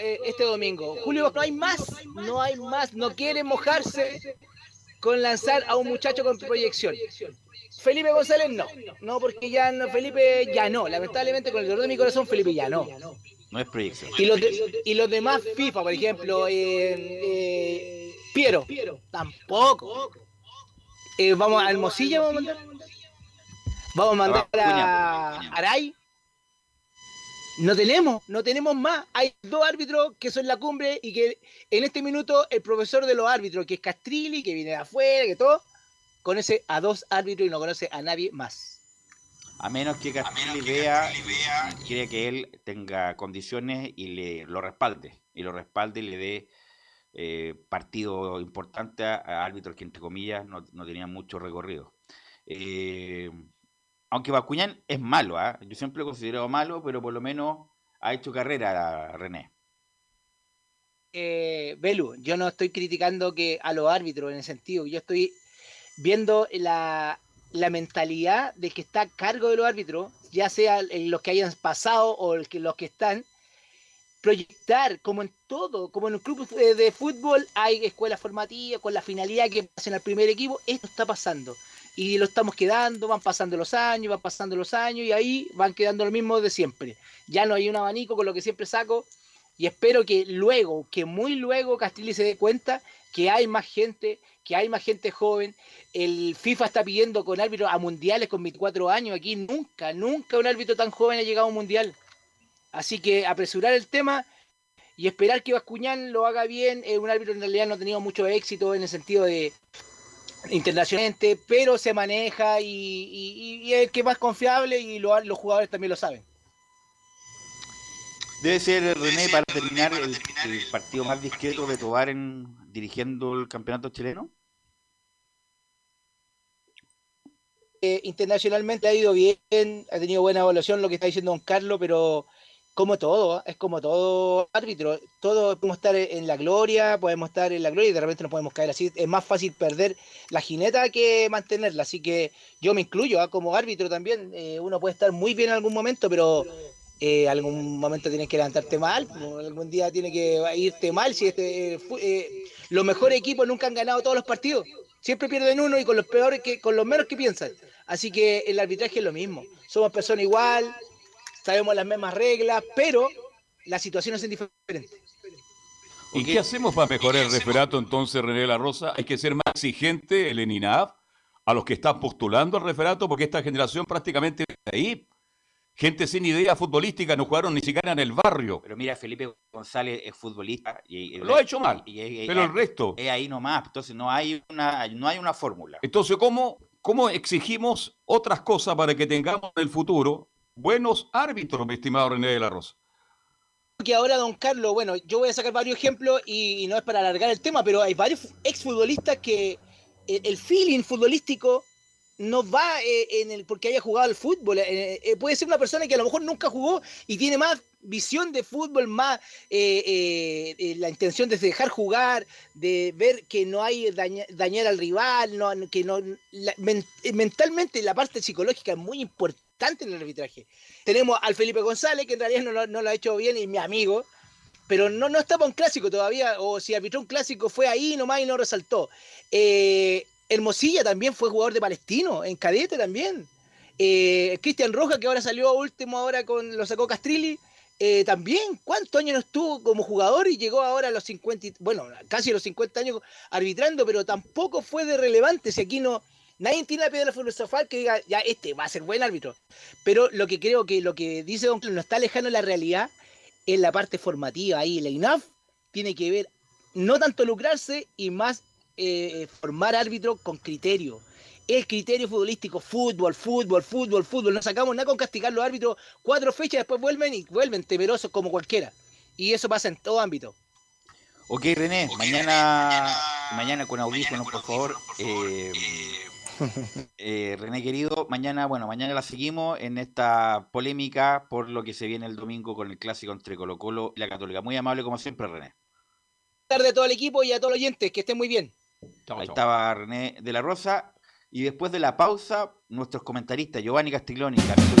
eh, este domingo? Julio, no hay más, no hay más, no quiere mojarse con lanzar a un muchacho con proyección. Felipe González no, no porque ya no, Felipe ya no, lamentablemente con el dolor de mi corazón Felipe ya no. No es proyección. Y los, de- y los demás FIFA, por ejemplo, eh, eh, Piero, tampoco. Eh, vamos a Hermosilla, vamos a mandar. Vamos a mandar a Aray. No tenemos, no tenemos más. Hay dos árbitros que son la cumbre y que en este minuto el profesor de los árbitros, que es Castrilli, que viene de afuera, que todo, conoce a dos árbitros y no conoce a nadie más. A menos que Castilli vea, y quiere que él tenga condiciones y le lo respalde. Y lo respalde y le dé eh, partido importante a, a árbitros que, entre comillas, no, no tenían mucho recorrido. Eh, aunque Bascuñán es malo, ¿ah? yo siempre lo he considerado malo, pero por lo menos ha hecho carrera René. eh, Belu, yo no estoy criticando que a los árbitros en el sentido, yo estoy viendo la, la mentalidad de que está a cargo de los árbitros, ya sea el- los que hayan pasado o los que están, proyectar como en todo, como en un club eh, de fútbol hay escuelas formativas con la finalidad que pasen al primer equipo, esto está pasando. Y lo estamos quedando, van pasando los años, van pasando los años y ahí van quedando lo mismo de siempre. Ya no hay un abanico con lo que siempre saco y espero que luego, que muy luego Castilli se dé cuenta que hay más gente, que hay más gente joven. El FIFA está pidiendo con árbitros a mundiales con 24 años. Aquí nunca, nunca un árbitro tan joven ha llegado a un mundial. Así que apresurar el tema y esperar que Bascuñán lo haga bien. Es un árbitro en realidad no ha tenido mucho éxito en el sentido de internacionalmente, pero se maneja y, y- y es el que es más confiable y lo- los jugadores también lo saben. Debe ser, René, para terminar, el, el partido más discreto de Tobar en, dirigiendo el campeonato chileno. Eh, internacionalmente ha ido bien, ha tenido buena evaluación lo que está diciendo Don Carlos, pero como todo, ¿ah? es como todo árbitro, todos podemos estar en la gloria, podemos estar en la gloria y de repente nos podemos caer así, es más fácil perder la jineta que mantenerla, así que yo me incluyo ¿ah? como árbitro también, eh, uno puede estar muy bien en algún momento, pero eh, algún momento tienes que levantarte mal, algún día tiene que irte mal, si este, eh, eh, los mejores equipos nunca han ganado todos los partidos, siempre pierden uno y con los peores que, con los menos que piensan. Así que el arbitraje es lo mismo. Somos personas igual, sabemos las mismas reglas, pero las situaciones son diferentes. ¿Y qué hacemos para mejorar el referato entonces, René la Rosa? ¿Hay que ser más exigente, el ENINAF, a los que están postulando al referato? Porque esta generación prácticamente está ahí. Gente sin idea futbolística, no jugaron ni siquiera en el barrio. Pero mira, Felipe González es futbolista y, Lo ha hecho mal, y- y- y- pero el es- resto. es ahí nomás, entonces no hay una, no hay una fórmula. Entonces, ¿cómo, ¿cómo exigimos otras cosas para que tengamos en el futuro buenos árbitros, mi estimado René de la Rosa? Que ahora, don Carlos, bueno, yo voy a sacar varios ejemplos y, no es para alargar el tema, pero hay varios exfutbolistas que el, el feeling futbolístico no va eh, en el porque haya jugado al fútbol. Eh, eh, puede ser una persona que a lo mejor nunca jugó y tiene más visión de fútbol, más eh, eh, eh, la intención de dejar jugar, de ver que no hay daña- dañar al rival, que no eh, mentalmente la parte psicológica es muy importante en el arbitraje. Tenemos al Felipe González, que en realidad no, no lo ha hecho bien, y mi amigo, pero no, no estaba un clásico todavía, o si arbitró un clásico fue ahí nomás y no resaltó. Eh, Hermosilla también fue jugador de Palestino, en cadete también. Eh, Cristian Roja, que ahora salió último ahora con lo sacó Castrilli, eh, también, ¿cuántos años no estuvo como jugador y llegó ahora a los 50, y- bueno, casi a los 50 años arbitrando, pero tampoco fue de relevante, si aquí no, Nadie tiene la piedra filosofal que diga, ya, este va a ser buen árbitro. Pero lo que creo que lo que dice Don Clon no está lejano de la realidad es la parte formativa. Ahí la INAF tiene que ver, no tanto lucrarse y más eh, formar árbitro con criterio. El criterio futbolístico, fútbol, fútbol, fútbol, fútbol. No sacamos nada con castigar los árbitros cuatro fechas, después vuelven y vuelven temerosos como cualquiera. Y eso pasa en todo ámbito. Ok, René, mañana, mañana con audífonos, por favor. Eh, eh, René querido, mañana, bueno, mañana la seguimos en esta polémica por lo que se viene el domingo con el clásico entre Colo Colo y la Católica. Muy amable como siempre, René. Buenas tardes a todo el equipo y a todos los oyentes, que estén muy bien. Ahí estaba René de la Rosa. Y después de la pausa, nuestros comentaristas Giovanni Castiglioni y Carlos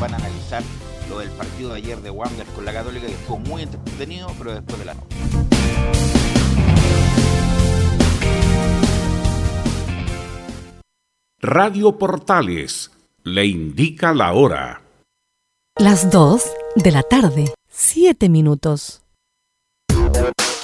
van a analizar lo del partido de ayer de Wander con la Católica, que estuvo muy entretenido, pero después de la noche. Radio Portales le indica la hora. Las 2 de la tarde, 7 minutos.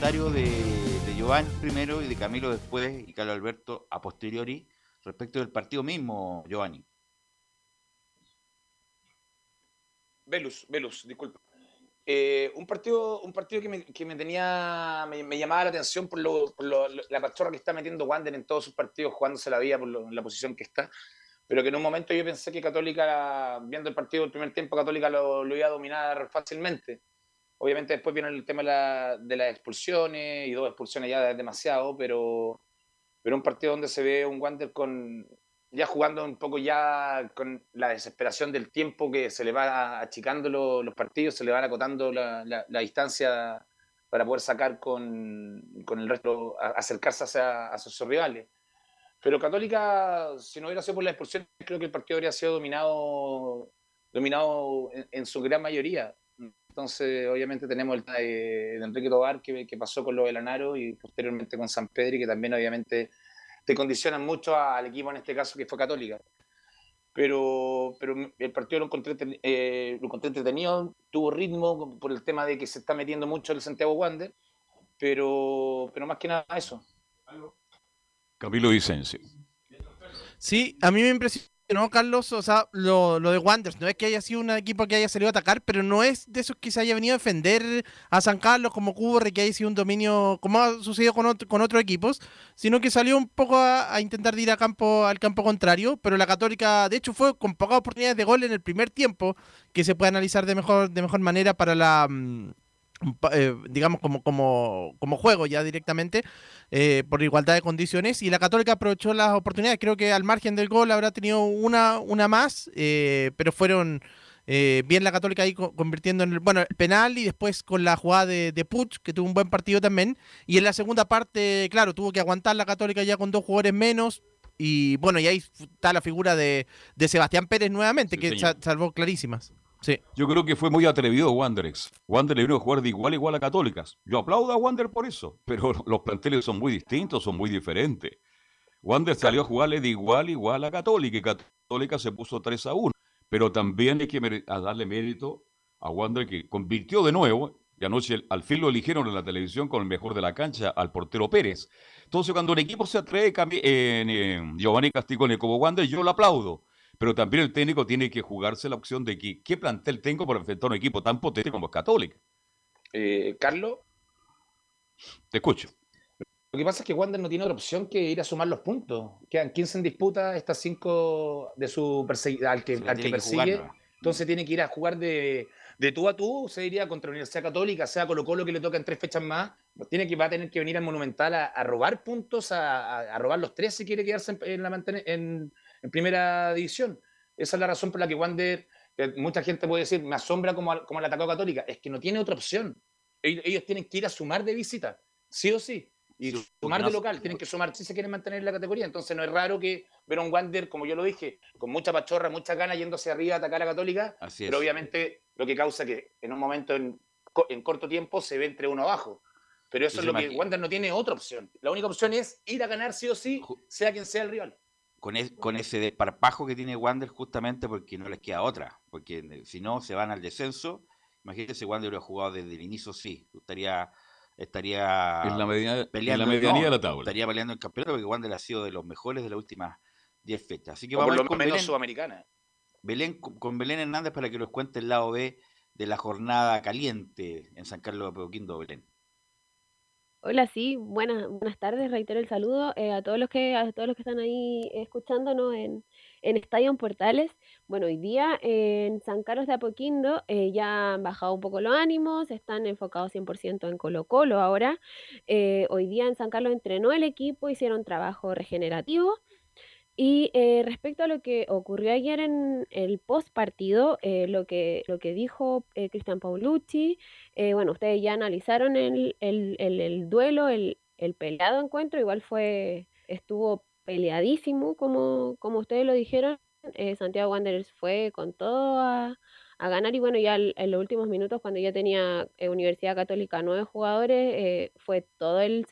De, de Giovanni primero y de Camilo después y Carlos Alberto a posteriori respecto del partido mismo, Giovanni. Velus, Velus, disculpa. Eh, un partido, un partido que me, que me tenía, me, llamaba la atención por, lo, por lo- la pachorra que está metiendo Wander en todos sus partidos, jugándose la vida por lo- la posición que está. Pero que en un momento yo pensé que Católica, viendo el partido del primer tiempo, Católica lo iba a dominar fácilmente. Obviamente después viene el tema de, la- de las expulsiones y dos expulsiones ya es demasiado, pero, pero un partido donde se ve un Wander con ya jugando un poco ya con la desesperación del tiempo que se le va achicando lo- los partidos, se le van acotando la, la- la distancia para poder sacar con, con el resto, acercarse hacia, a sus rivales. Pero Católica, si no hubiera sido por la expulsión, creo que el partido habría sido dominado, dominado en, en su gran mayoría. Entonces, obviamente tenemos el tema de, de Enrique Tobar que, que pasó con lo de Lanaro y posteriormente con San Pedro, que también obviamente te condicionan mucho al equipo en este caso que fue Católica. Pero, pero el partido lo encontré, eh, lo encontré entretenido, tuvo ritmo por el tema de que se está metiendo mucho el Santiago Wander, pero, pero más que nada eso. Camilo Vicencio. Sí, a mí me impresionó, Carlos, o sea, lo, lo de Wanderers. No es que haya sido un equipo que haya salido a atacar, pero no es de esos que se haya venido a defender a San Carlos como ocurre, que haya sido un dominio, como ha sucedido con, otro- con otros equipos, sino que salió un poco a, a intentar ir a campo, al campo contrario. Pero la Católica, de hecho, fue con pocas oportunidades de gol en el primer tiempo, que se puede analizar de mejor, de mejor manera para la. Eh, digamos como, como, como juego ya directamente eh, por igualdad de condiciones. Y la Católica aprovechó las oportunidades. Creo que al margen del gol habrá tenido una, una más eh, pero fueron bien la Católica ahí co- convirtiendo en el, bueno, el penal y después con la jugada de, de Puch que tuvo un buen partido también. Y en la segunda parte claro tuvo que aguantar la Católica ya con dos jugadores menos. Y bueno y ahí está la figura de, de Sebastián Pérez nuevamente que sa- salvó clarísimas sí Yo creo que fue muy atrevido Wanderers. Wander le vino a jugar de igual a igual a Católicas. Yo aplaudo a Wander por eso, pero los planteles son muy distintos, son muy diferentes. Wander salió a jugarle de igual a igual a Católica y Católica se puso 3 a 1. Pero también hay que a darle mérito a Wander que convirtió de nuevo. Y anoche al fin lo eligieron en la televisión con el mejor de la cancha, al portero Pérez. Entonces, cuando un equipo se atreve, en, en Giovanni Casticone como Wander, yo lo aplaudo. Pero también el técnico tiene que jugarse la opción de que, qué plantel tengo para enfrentar a un equipo tan potente como es Católica. Eh, Carlos, Te escucho. lo que pasa es que Wander no tiene otra opción que ir a sumar los puntos. Quedan 15 en disputa, estas 5 de su al que, al que persigue. Entonces tiene que ir a jugar de, de tú a tú, se diría, contra la Universidad Católica, sea Colo Colo que le toca en tres fechas más. Tiene que, va a tener que venir al Monumental a, a robar puntos, a, robar los tres si quiere quedarse en, en la en- en primera división. Esa es la razón por la que Wander, eh, mucha gente puede decir, me asombra como, como le atacó a Católica. Es que no tiene otra opción. Ellos, ellos tienen que ir a sumar de visita, sí o sí. Y sumar de local, tienen que sumar si se quieren mantener en la categoría. Entonces no es raro que ver a un Wander, como yo lo dije, con mucha pachorra, muchas ganas yendo hacia arriba a atacar a Católica, Así pero es. obviamente lo que causa que en un momento, en, en corto tiempo, se ve entre uno abajo. Pero eso es lo que imagina- Wander no tiene otra opción. La única opción es ir a ganar sí o sí, sea quien sea el rival. Con, es- con ese desparpajo que tiene Wander justamente porque no les queda otra, porque si no se van al descenso, imagínate si Wander hubiera jugado desde el inicio, sí, estaría estaría En la media- en la peleando, medianía no, de la tabla. Estaría peleando el campeonato porque Wander ha sido de los mejores de las últimas 10 fechas. Así que O vamos por a lo con menos Belén, sudamericana. Belén- con con Belén Hernández para que nos cuente el lado B de la jornada caliente en San Carlos de Apoquindo, Belén. Hola, sí, buenas, buenas tardes, reitero el saludo eh, a todos los que, a todos los que están ahí escuchándonos en, en Estadio Portales. Bueno, hoy día en San Carlos de Apoquindo eh, ya han bajado un poco los ánimos, están enfocados 100% en Colo Colo ahora. Eh, hoy día en San Carlos entrenó el equipo, hicieron trabajo regenerativo. Y eh, respecto a lo que ocurrió ayer en el post partido, eh, lo que, lo que dijo eh, Cristian Paulucci, eh, bueno, ustedes ya analizaron el, el- el- el duelo, el, el peleado encuentro, igual fue, estuvo peleadísimo, como, como ustedes lo dijeron. eh, Santiago Wanderers fue con todo a, a ganar y bueno, ya en los últimos minutos, cuando ya tenía eh, Universidad Católica nueve jugadores, fue todo el,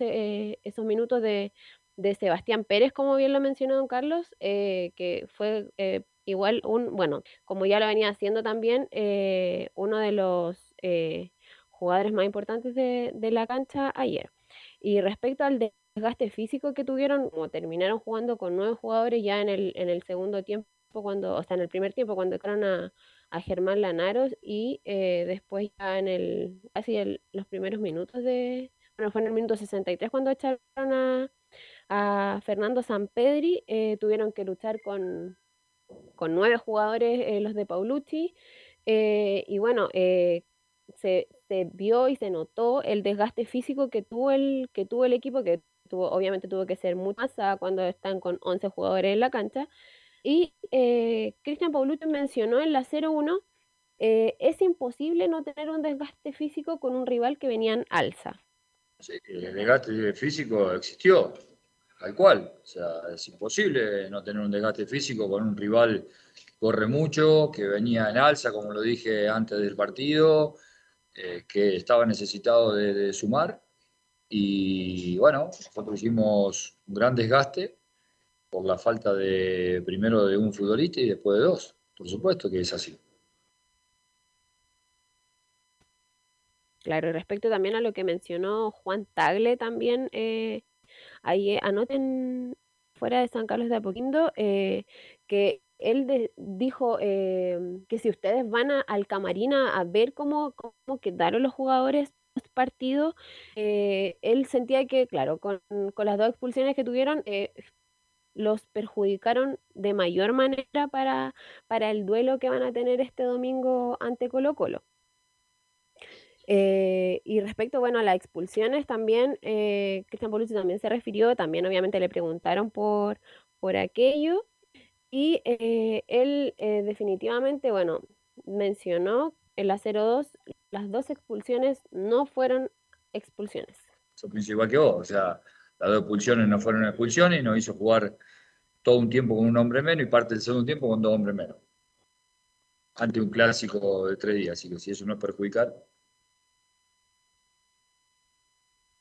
esos minutos de de Sebastián Pérez, como bien lo mencionó don Carlos, eh, que fue eh, igual un, bueno, como ya lo venía haciendo también, eh, uno de los eh, jugadores más importantes de, de la cancha ayer. Y respecto al desgaste físico que tuvieron, como terminaron jugando con nueve jugadores ya en el, en el segundo tiempo, cuando, o sea, en el primer tiempo, cuando echaron a, a Germán Lanaros y eh, después ya en el, casi el- los primeros minutos de, bueno, fue en el minuto 63 cuando echaron a, a Fernando Sampedri, eh, tuvieron que luchar con, con nueve jugadores, eh, los de Paulucci, eh, y bueno, eh, se, se vio y se notó el desgaste físico que tuvo el, que tuvo el equipo, que tuvo, obviamente tuvo que ser mucho más cuando están con 11 jugadores en la cancha. Y Cristian Paulucci mencionó en la 0-1, eh, es imposible no tener un desgaste físico con un rival que venía en alza. El desgaste físico existió, tal cual. O sea, es imposible no tener un desgaste físico con un rival que corre mucho, que venía en alza, como lo dije antes del partido, eh, que estaba necesitado de, sumar. Y bueno, nosotros hicimos un gran desgaste por la falta de primero de un futbolista y después de dos. Por supuesto que es así. Claro, respecto también a lo que mencionó Juan Tagle también eh, ahí eh, anoten fuera de San Carlos de Apoquindo eh, que él dijo em, que si ustedes van a- al camarín a, ver cómo, cómo quedaron los jugadores post partido, eh, él sentía que, claro, con, con las dos expulsiones que tuvieron, eh, los perjudicaron de mayor manera para, para el duelo que van a tener este domingo ante Colo Colo. Eh, y respecto, bueno, a las expulsiones también, eh, Cristian Paulucci también se refirió, también obviamente le preguntaron por, por aquello, y eh, él eh, definitivamente, bueno, mencionó en la 0-2, las dos expulsiones no fueron expulsiones. Yo pienso igual que vos, o sea, las dos expulsiones no fueron expulsiones nos hizo jugar todo un tiempo con un hombre menos y parte del segundo tiempo con dos hombres menos. Ante un clásico de tres días, así que si eso no es perjudicar,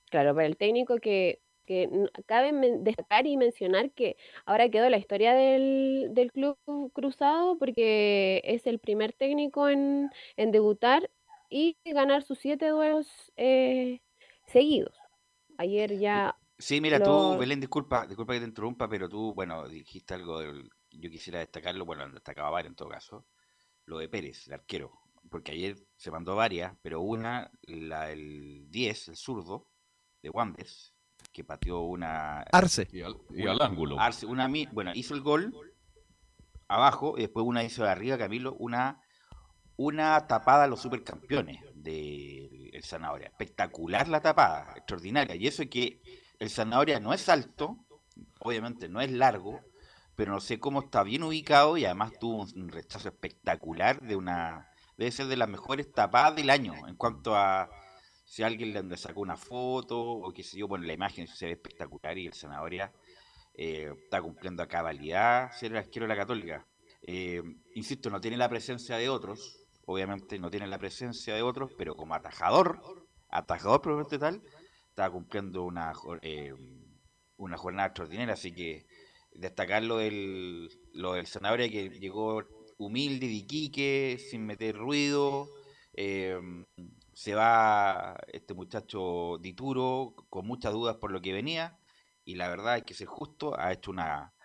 Claro, para el técnico que, que cabe destacar y mencionar que ahora quedó la historia del, del club cruzado porque es el primer técnico en, en debutar y ganar sus siete duelos eh, seguidos. Ayer ya Sí, mira, lo- tú, Belén, disculpa, disculpa que te interrumpa, pero tú, bueno, dijiste algo, del- yo quisiera destacarlo, bueno, destacaba varios en todo caso, lo de Pérez, el arquero, porque ayer se mandó varias, pero una, la el 10, el zurdo, de Wanderers, que pateó una... Arce. Y al, y una- al ángulo. Arce, una, bueno, hizo el gol abajo y después una hizo de arriba, Camilo, una, una tapada a los supercampeones del el Zanahoria. Espectacular la tapada, extraordinaria. Y eso es que el Zanahoria no es alto, obviamente no es largo, pero no sé cómo está bien ubicado y además tuvo un rechazo espectacular de una... Debe ser de las mejores tapadas del año en cuanto a si alguien le sacó una foto o qué sé yo, bueno, la imagen se ve espectacular y el Zanahoria eh, está cumpliendo a cabalidad ser el arquero de la Católica. Eh, insisto, no tiene la presencia de otros, obviamente no tiene la presencia de otros, pero como atajador, atajador probablemente tal, está cumpliendo una, eh, una jornada extraordinaria, así que destacar lo del, lo del Zanahoria que llegó humilde de Iquique, sin meter ruido, eh, se va este muchacho Dituro con muchas dudas por lo que venía y la verdad hay que ser justo, ha hecho una,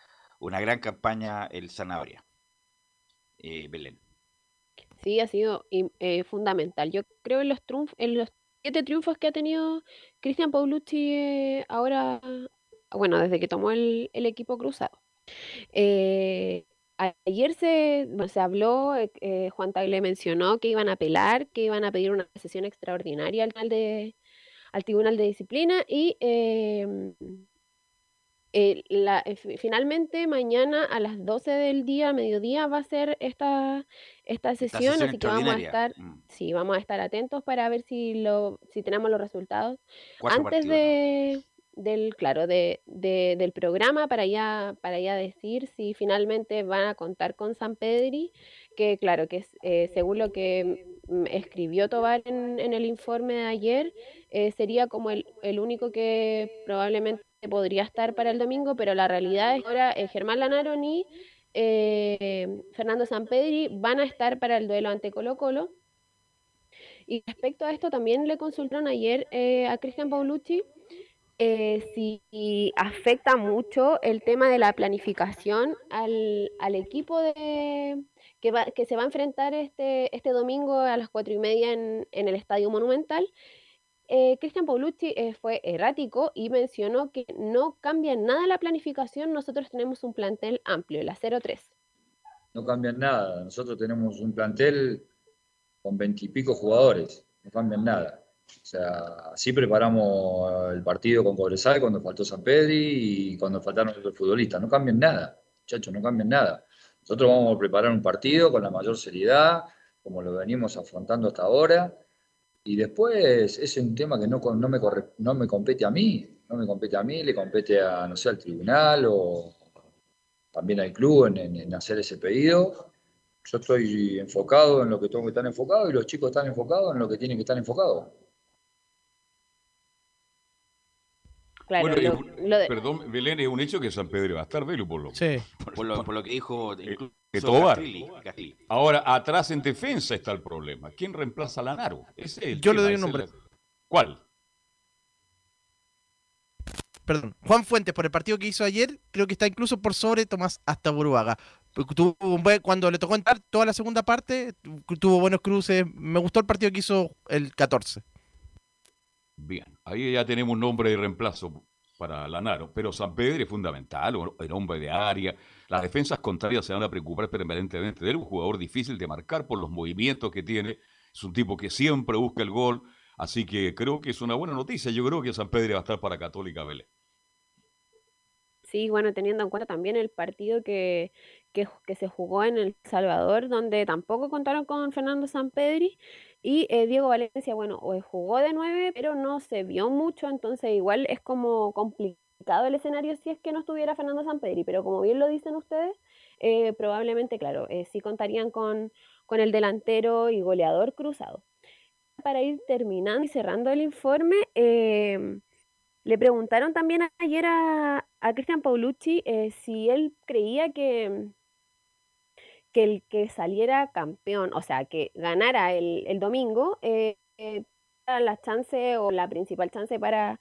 una gran campaña el Zanahoria. Eh, Belén. sí ha sido eh, fundamental. Yo creo en los en los siete triunfos que ha tenido Cristian Paulucci eh, ahora, bueno, desde que tomó el, el equipo cruzado. Eh, ayer se, se habló, eh, eh, Juan Tagle mencionó que iban a apelar, que iban a pedir una sesión extraordinaria al tribunal de, al tribunal de disciplina y em, eh, la- fi- finalmente mañana a las 12 del día, mediodía, va a ser esta, esta sesión, sesión así que vamos a estar, Mm. sí, vamos a estar atentos para ver si lo, si tenemos los resultados Cuatro antes partidos, ¿no? De, del, claro, de, de- del programa para ya, para ya decir si finalmente van a contar con San Pedri, que claro, que eh, según lo que mm, escribió Tobar en, en el informe de ayer, eh, sería como el, el único que probablemente podría estar para el domingo, pero la realidad es que ahora eh, Germán Lanaro y eh, Fernando Sampedri van a estar para el duelo ante Colo Colo. Y respecto a esto, también le consultaron ayer a Cristian Paulucci eh, si afecta mucho el tema de la planificación al, al equipo de, que, va, que se va a enfrentar este, este domingo a las cuatro y media en, en el Estadio Monumental. Eh, Cristian Paulucci eh, fue errático y mencionó que no cambia nada la planificación. Nosotros tenemos un plantel amplio, la 0-3. no cambian nada. Nosotros tenemos un plantel con veintipico jugadores, no cambian nada. O sea, así preparamos el partido con Cobresal cuando faltó San Pedri y cuando faltaron otros futbolistas. No cambian nada, muchachos, no cambian nada. Nosotros vamos a preparar un partido con la mayor seriedad, como lo venimos afrontando hasta ahora. Y después es un tema que no me compete a mí, no me compete a mí, le compete a, no sé, al tribunal o también al club en, en- en hacer ese pedido. Yo estoy enfocado en lo que tengo que estar enfocado y los chicos están enfocados en lo que tienen que estar enfocados. Claro, Bueno, lo- es un- lo de- perdón, Belén, es un hecho que San Pedro va a estar, Velo, por lo Sí. Por lo, por lo que dijo incluso Castrilli. Ahora, atrás en defensa está el problema. ¿Quién reemplaza a Lanaro? Ese es el Yo le doy un nombre. la- ¿Cuál? Perdón, Juan Fuentes por el partido que hizo ayer, creo que está incluso por sobre Tomás hasta Buruaga. Tuvo un buen- cuando le tocó entrar toda la segunda parte, tu- tuvo buenos cruces. Me gustó el partido que hizo el 14. Bien, ahí ya tenemos un nombre de reemplazo para Lanaro, pero San Pedro es fundamental, el hombre de área. Las defensas contrarias se van a preocupar permanentemente de él, un jugador difícil de marcar por los movimientos que tiene, es un tipo que siempre busca el gol, así que creo que es una buena noticia. Yo creo que San Pedro va a estar para Católica Vélez. Sí, bueno, teniendo en cuenta también el partido que, que, que se jugó en El Salvador, donde tampoco contaron con Fernando Sampedri y eh, Diego Valencia, bueno, jugó de nueve, pero no se vio mucho, entonces igual es como complicado el escenario si es que no estuviera Fernando Sampedri, pero como bien lo dicen ustedes, eh, probablemente, claro, eh, sí contarían con, con el delantero y goleador cruzado. Para ir terminando y cerrando el informe, em, le preguntaron también ayer a, a Cristian Paulucci eh, si él creía que, que el que saliera campeón, o sea, que ganara el, el domingo, eh, eh, la chance o la principal chance para,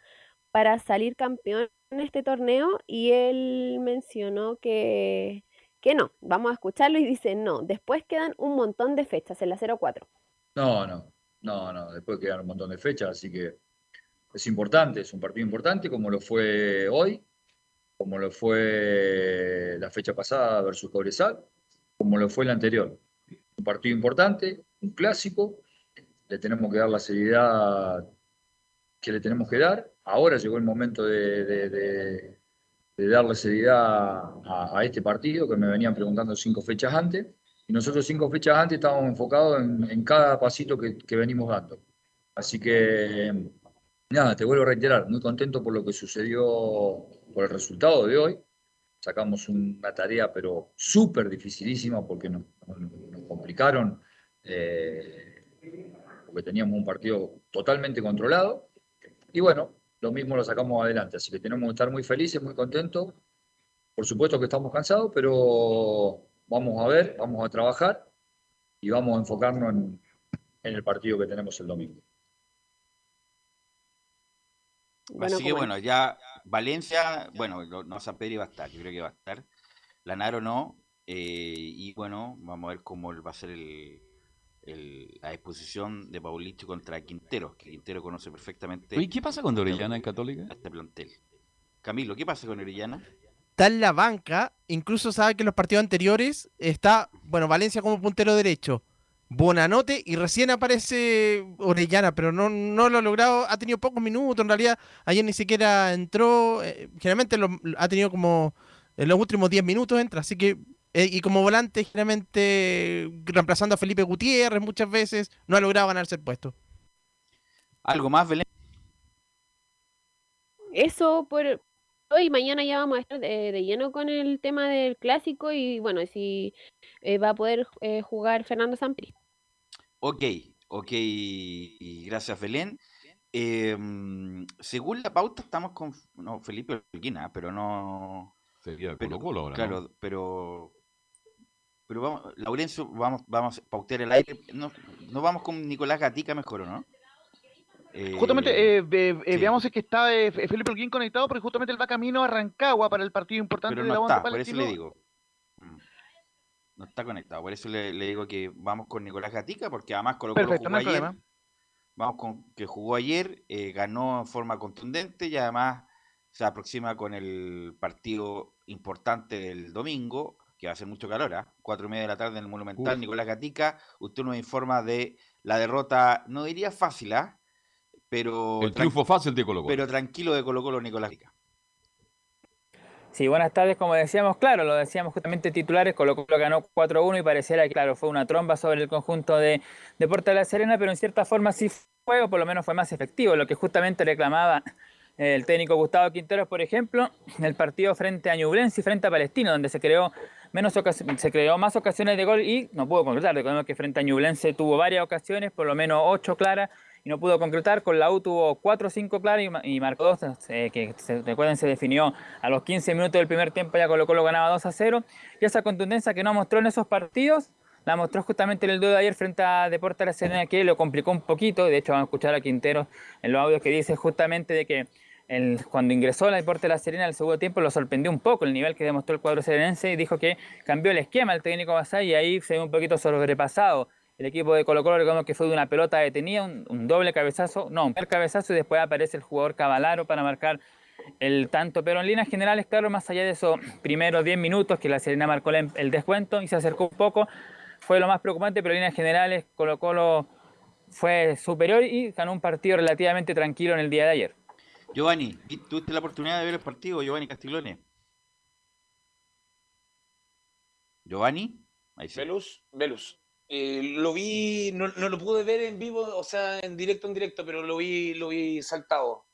para salir campeón en este torneo y él mencionó que, que no. Vamos a escucharlo y dice no. Después quedan un montón de fechas en la 04. No, no, no, no. Después quedan un montón de fechas, así que es importante, es un partido importante, como lo fue hoy, como lo fue la fecha pasada versus Cobresal, como lo fue el anterior. Un partido importante, un clásico, le tenemos que dar la seriedad que le tenemos que dar. Ahora llegó el momento de, de- de- de darle seriedad a, a este partido que me venían preguntando cinco fechas antes. Y nosotros cinco fechas antes estábamos enfocados en, en cada pasito que, que venimos dando. Así que, nada, te vuelvo a reiterar, muy contento por lo que sucedió, por el resultado de hoy. Sacamos una tarea, pero súper dificilísima porque nos, nos complicaron, eh, porque teníamos un partido totalmente controlado. Y bueno, lo mismo lo sacamos adelante, así que tenemos que estar muy felices, muy contentos. Por supuesto que estamos cansados, pero vamos a ver, vamos a trabajar y vamos a enfocarnos en, en el partido que tenemos el domingo. Bueno, Así que bueno, ya Valencia, bueno, no San Pedro va a estar, yo creo que va a estar. Lanaro no. eh, y bueno, vamos a ver cómo va a ser el, el- la exposición de Paulito contra Quintero, que Quintero conoce perfectamente. Oye, ¿qué pasa con Orellana en Católica? Este plantel. Camilo, ¿qué pasa con Orellana? Está en la banca, incluso sabe que en los partidos anteriores está, bueno, Valencia como puntero derecho, Bonanote y recién aparece Orellana, pero no, no lo ha logrado, ha tenido pocos minutos, en realidad ayer ni siquiera entró, eh, generalmente lo- ha tenido como en los últimos 10 minutos entra, así que, eh, y como volante generalmente reemplazando a Felipe Gutiérrez muchas veces, no ha logrado ganarse el puesto. ¿Algo más, Belén? Eso por hoy, mañana ya vamos a estar de, de lleno con el tema del clásico y bueno, si eh, va a poder eh, jugar Fernando Sampri. Ok, ok, y gracias Belén. Eh, según la pauta estamos con no, Felipe Holguín, pero no... Sería pero- Colo Colo ahora, ¿no? Claro, pero... Pero vamos, Laurencio, vamos, vamos a pautear el aire. No, no vamos con Nicolás Gatica mejor, ¿o no? Eh, Justamente, eh, ve- eh, sí. veamos si es que está eh, Felipe Holguín conectado, porque justamente él va camino a Rancagua para el partido importante pero de la está, por eso le digo. No está conectado, por eso le, le digo que vamos con Nicolás Gatica, porque además Colo Colo Perfecto, jugó no ayer. problema. Vamos con que jugó ayer, eh, ganó en forma contundente y además se aproxima con el partido importante del domingo, que va a ser mucho calor, ¿ah? Cuatro y media de la tarde en el Monumental. Uf. Nicolás Gatica, usted nos informa de la derrota, no diría fácil, ¿ah? Pero, El triunfo fácil de Colo Colo. pero tranquilo de Colo Colo Nicolás Gatica. Sí, buenas tardes. Como decíamos, claro, lo decíamos justamente titulares, Colo Colo ganó 4-1 y pareciera que, claro, fue una tromba sobre el conjunto de Deportes de la Serena, pero en cierta forma sí fue, o por lo menos fue más efectivo, lo que justamente reclamaba el técnico Gustavo Quinteros, por ejemplo, en el partido frente a Ñublense y frente a Palestino, donde se creó menos se creó más ocasiones de gol y no pudo concretar. Recordemos que frente a Ñublense tuvo varias ocasiones, por lo menos ocho claras, y no pudo concretar. Con la U tuvo 4 o 5 claras y, y marcó 2, que se, recuerden se definió a los 15 minutos del primer tiempo, ya Colo Colo ganaba 2 a 0. Y esa contundencia que no mostró en esos partidos, la mostró justamente en el duelo de ayer frente a Deportes La Serena, que lo complicó un poquito. De hecho, vamos a escuchar a Quintero en los audios que dice justamente de que el- cuando ingresó al deporte de La Serena el segundo tiempo lo sorprendió un poco el nivel que demostró el cuadro serenense y dijo que cambió el esquema el técnico Basay y ahí se ve un poquito sobrepasado. El equipo de Colo Colo recordemos que fue de una pelota detenida, un, un doble cabezazo, no, un primer cabezazo y después aparece el jugador Cavalaro para marcar el tanto, pero en líneas generales, claro, más allá de esos primeros 10 minutos que la Serena marcó el, el descuento y se acercó un poco, fue lo más preocupante, pero en líneas generales Colo Colo fue superior y ganó un partido relativamente tranquilo en el día de ayer. Giovanni, ¿tuviste la oportunidad de ver el partido, Giovanni Castiglione? Giovanni, ahí sí. Velus, Velus. Eh, lo vi, no, no lo pude ver en vivo, o sea, en directo, en directo, pero lo vi, lo vi saltado.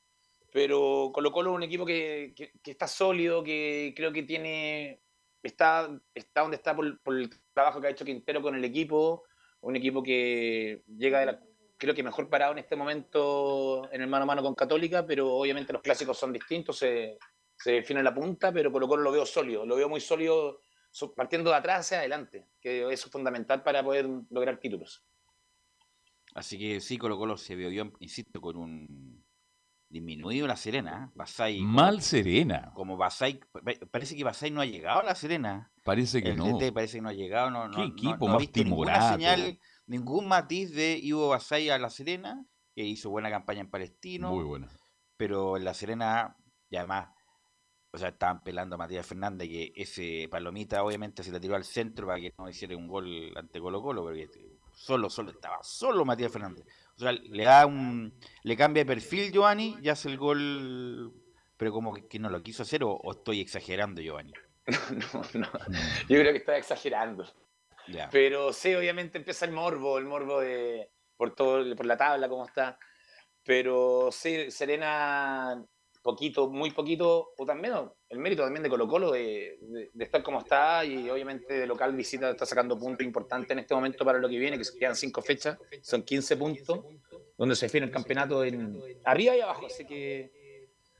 Pero Colo Colo es un equipo que, que- que está sólido, que creo que tiene, está, está donde está por, por el trabajo que ha hecho Quintero con el equipo, un equipo que llega de la, creo que mejor parado en este momento en el mano a mano con Católica, pero obviamente los clásicos son distintos, se, se define la punta, pero Colo Colo lo veo sólido, lo veo muy sólido partiendo de atrás hacia adelante, que eso es fundamental para poder lograr títulos. Así que sí, Colo Colo se vio, insisto, con un disminuido la Serena. ¿eh? Basay, como- Mal Serena. Como Basay, pa- parece que Basay no ha llegado a la Serena. Parece que el no. DT parece que no ha llegado. No, ¿Qué no, equipo no, no he más ninguna señal, ningún matiz de Ivo Basay a la Serena, que hizo buena campaña en Palestino. Muy buena. Pero en la Serena, y además, o sea, estaban pelando a Matías Fernández, que ese palomita obviamente se la tiró al centro para que no hiciera un gol ante Colo Colo, porque solo, solo, estaba solo Matías Fernández. O sea, le da un, le cambia de perfil Giovanni y hace el gol, pero como que, que no lo quiso hacer o, o estoy exagerando Giovanni. no, no. Yo creo que está exagerando. Pero sí, obviamente empieza el morbo, el morbo de por todo, por la tabla, cómo está. Pero sí, Serena, poquito, muy poquito, o también no, el mérito también de Colo Colo de, de- de estar como está y obviamente de local visita está sacando puntos importantes en este momento para lo que viene, que se quedan cinco fechas, son 15 puntos, donde se define el campeonato en arriba y abajo, así que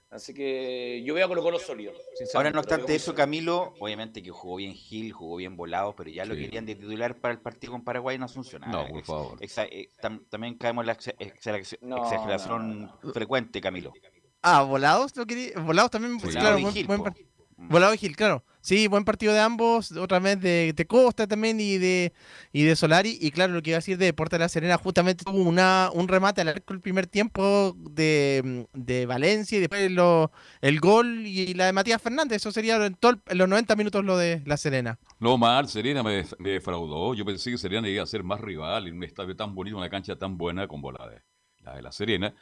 así que yo veo a Colo Colo sólido. Ahora, no obstante eso, Camilo, obviamente que jugó bien Gil, jugó bien Volados, pero ya lo Sí. querían de titular para el partido con Paraguay Asunción. No, Ah, por ex- favor. exa- eh, tam- también caemos en la ex- ex- No, exageración frecuente, Camilo. Ah, volados, lo quería. Volados también, Sí. claro, Volado y buen, Gil, buen po. par- Volado y Gil, claro. Sí, buen partido de ambos, otra vez de, de Costa también y de y de Solari. Y claro, lo que iba a decir de Deportes de la Serena, justamente tuvo una, un remate al arco el primer tiempo de, de Valencia y después lo- el gol y la de Matías Fernández. Eso sería en, todo el- en los 90 minutos lo de la Serena. No mal, Serena me, def- me defraudó. Yo pensé que Serena iba a ser más rival en un estadio tan bonito, una cancha tan buena como la de la, de la Serena.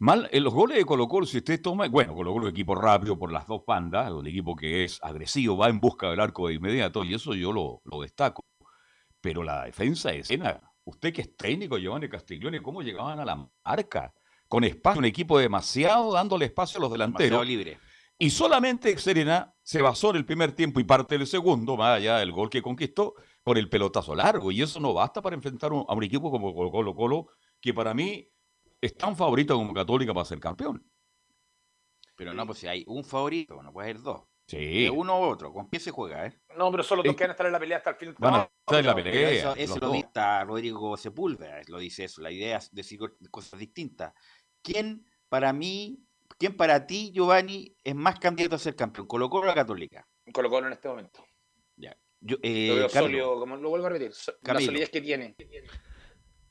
Mal, en los goles de Colo Colo, si usted toma, bueno, Colo Colo es equipo rápido por las dos bandas, un equipo que es agresivo, va en busca del arco de inmediato, y eso yo lo, lo destaco. Pero la defensa de Serena, usted que es técnico, Giovanni Castiglione, ¿cómo llegaban a la marca? Con espacio, un equipo demasiado dándole espacio a los delanteros. libre. Y solamente Serena se basó en el primer tiempo y parte del segundo, más allá del gol que conquistó, por el pelotazo largo. Y eso no basta para enfrentar un- a un equipo como Colo Colo, Colo, que para mí es tan favorito como Católica para ser campeón. Pero no, pues si hay un favorito, no puede haber dos. Sí. De uno u otro, con pie se juega, ¿eh? No, pero solo dos que van a estar en la pelea hasta el fin. Van a No, estar en la pelea. Eso, lo dicta Rodrigo Sepúlveda, lo dice eso. La idea es decir cosas distintas. ¿Quién para mí, quién para ti, Giovanni, es más candidato a ser campeón? ¿Colo Colo o la Católica? Colo Colo en este momento. Ya. Yo, eh, Lo veo Camilo, sólido, como lo vuelvo a repetir. so- La Camilo. solidez que tiene.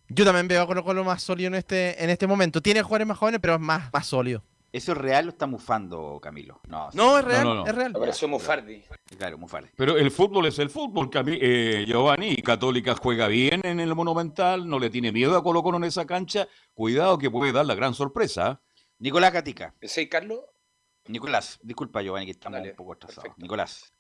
Yo también veo a Colo Colo más sólido en este, en este momento. Tiene jugadores más jóvenes, pero es más, más sólido. ¿Eso es real o está mufando, Camilo? No, No, es real, no, no. es real. Apareció Mufardi. Claro, mufarde. Pero el fútbol es el fútbol, Cami- eh, Giovanni. Católica juega bien en el Monumental, no le tiene miedo a Colo Colo en esa cancha. Cuidado que puede dar la gran sorpresa. Nicolás Gatica. ¿Sí, Carlos? Nicolás, disculpa, Giovanni, que estamos Dale, un poco atrasados. Nicolás.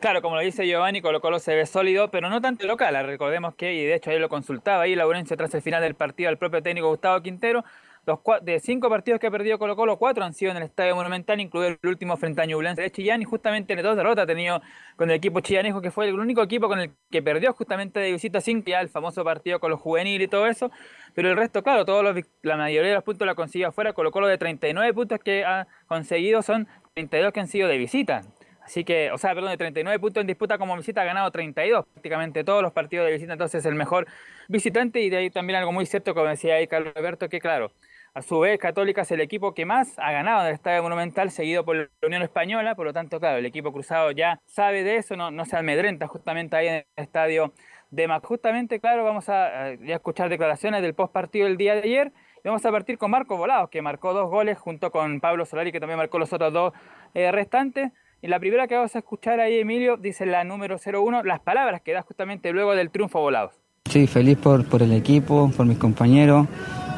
Claro, como lo dice Giovanni, Colo Colo se ve sólido, pero no tanto local. Recordemos que, y de hecho ahí lo consultaba, ahí Laurencio tras el final del partido al propio técnico Gustavo Quintero, los de cinco partidos que ha perdido Colo Colo, cuatro han sido en el Estadio Monumental, incluido el último frente a Ñublense de Chillán, y justamente en dos derrotas ha tenido con el equipo chillanejo, que fue el único equipo con el que perdió justamente de visita 5, ya el famoso partido con los juveniles y todo eso, pero el resto, claro, todos los, la mayoría de los puntos la ha conseguido afuera, Colo Colo de 39 puntos que ha conseguido son 32 que han sido de visita. Así que, o sea, perdón, de 39 puntos en disputa como visita ha ganado 32 prácticamente todos los partidos de visita, entonces el mejor visitante y de ahí también algo muy cierto, como decía ahí Carlos Alberto, que claro, A su vez, Católica es el equipo que más ha ganado en el Estadio Monumental, seguido por la Unión Española, por lo tanto, claro, el equipo cruzado ya sabe de eso, no, se amedrenta justamente ahí en el estadio de Mac. Justamente, claro, vamos a, escuchar declaraciones del post partido del día de ayer. Vamos a partir con Marco Volados, que marcó dos goles junto con Pablo Solari, que también marcó los otros dos eh, restantes. Y la primera que vamos a escuchar ahí, Emilio, dice la número 01, las palabras que da justamente luego del triunfo Volados. Sí, feliz por, por el equipo, por mis compañeros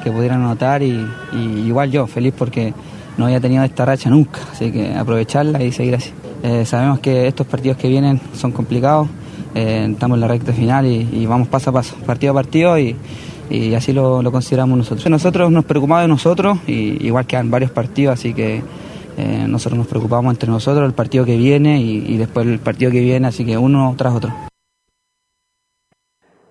que pudieran anotar y, igual yo, feliz porque no había tenido esta racha nunca, así que aprovecharla y seguir así. Eh, sabemos que estos partidos que vienen son complicados, eh, estamos en la recta final y, vamos paso a paso, partido a partido y, así lo, consideramos nosotros. Nosotros nos preocupamos de nosotros, y, igual quedan varios partidos, así que eh, nosotros nos preocupamos entre nosotros, el partido que viene y, después el partido que viene, así que uno tras otro.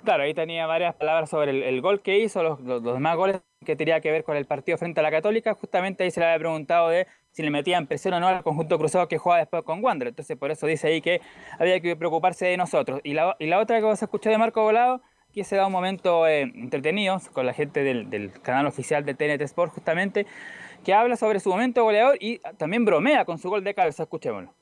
Claro, ahí tenía varias palabras sobre el, gol que hizo, los, los, demás goles que tenía que ver con el partido frente a la Católica. Justamente ahí se le había preguntado de si le metían presión o no al conjunto cruzado que juega después con Wander. Entonces, por eso dice ahí que había que preocuparse de nosotros. Y la, y la otra que vos escuchar de Marco Volado, que se da un momento eh, entretenido con la gente del, canal oficial de TNT Sport, justamente, que habla sobre su momento goleador y también bromea con su gol de cabeza. Escuchémoslo.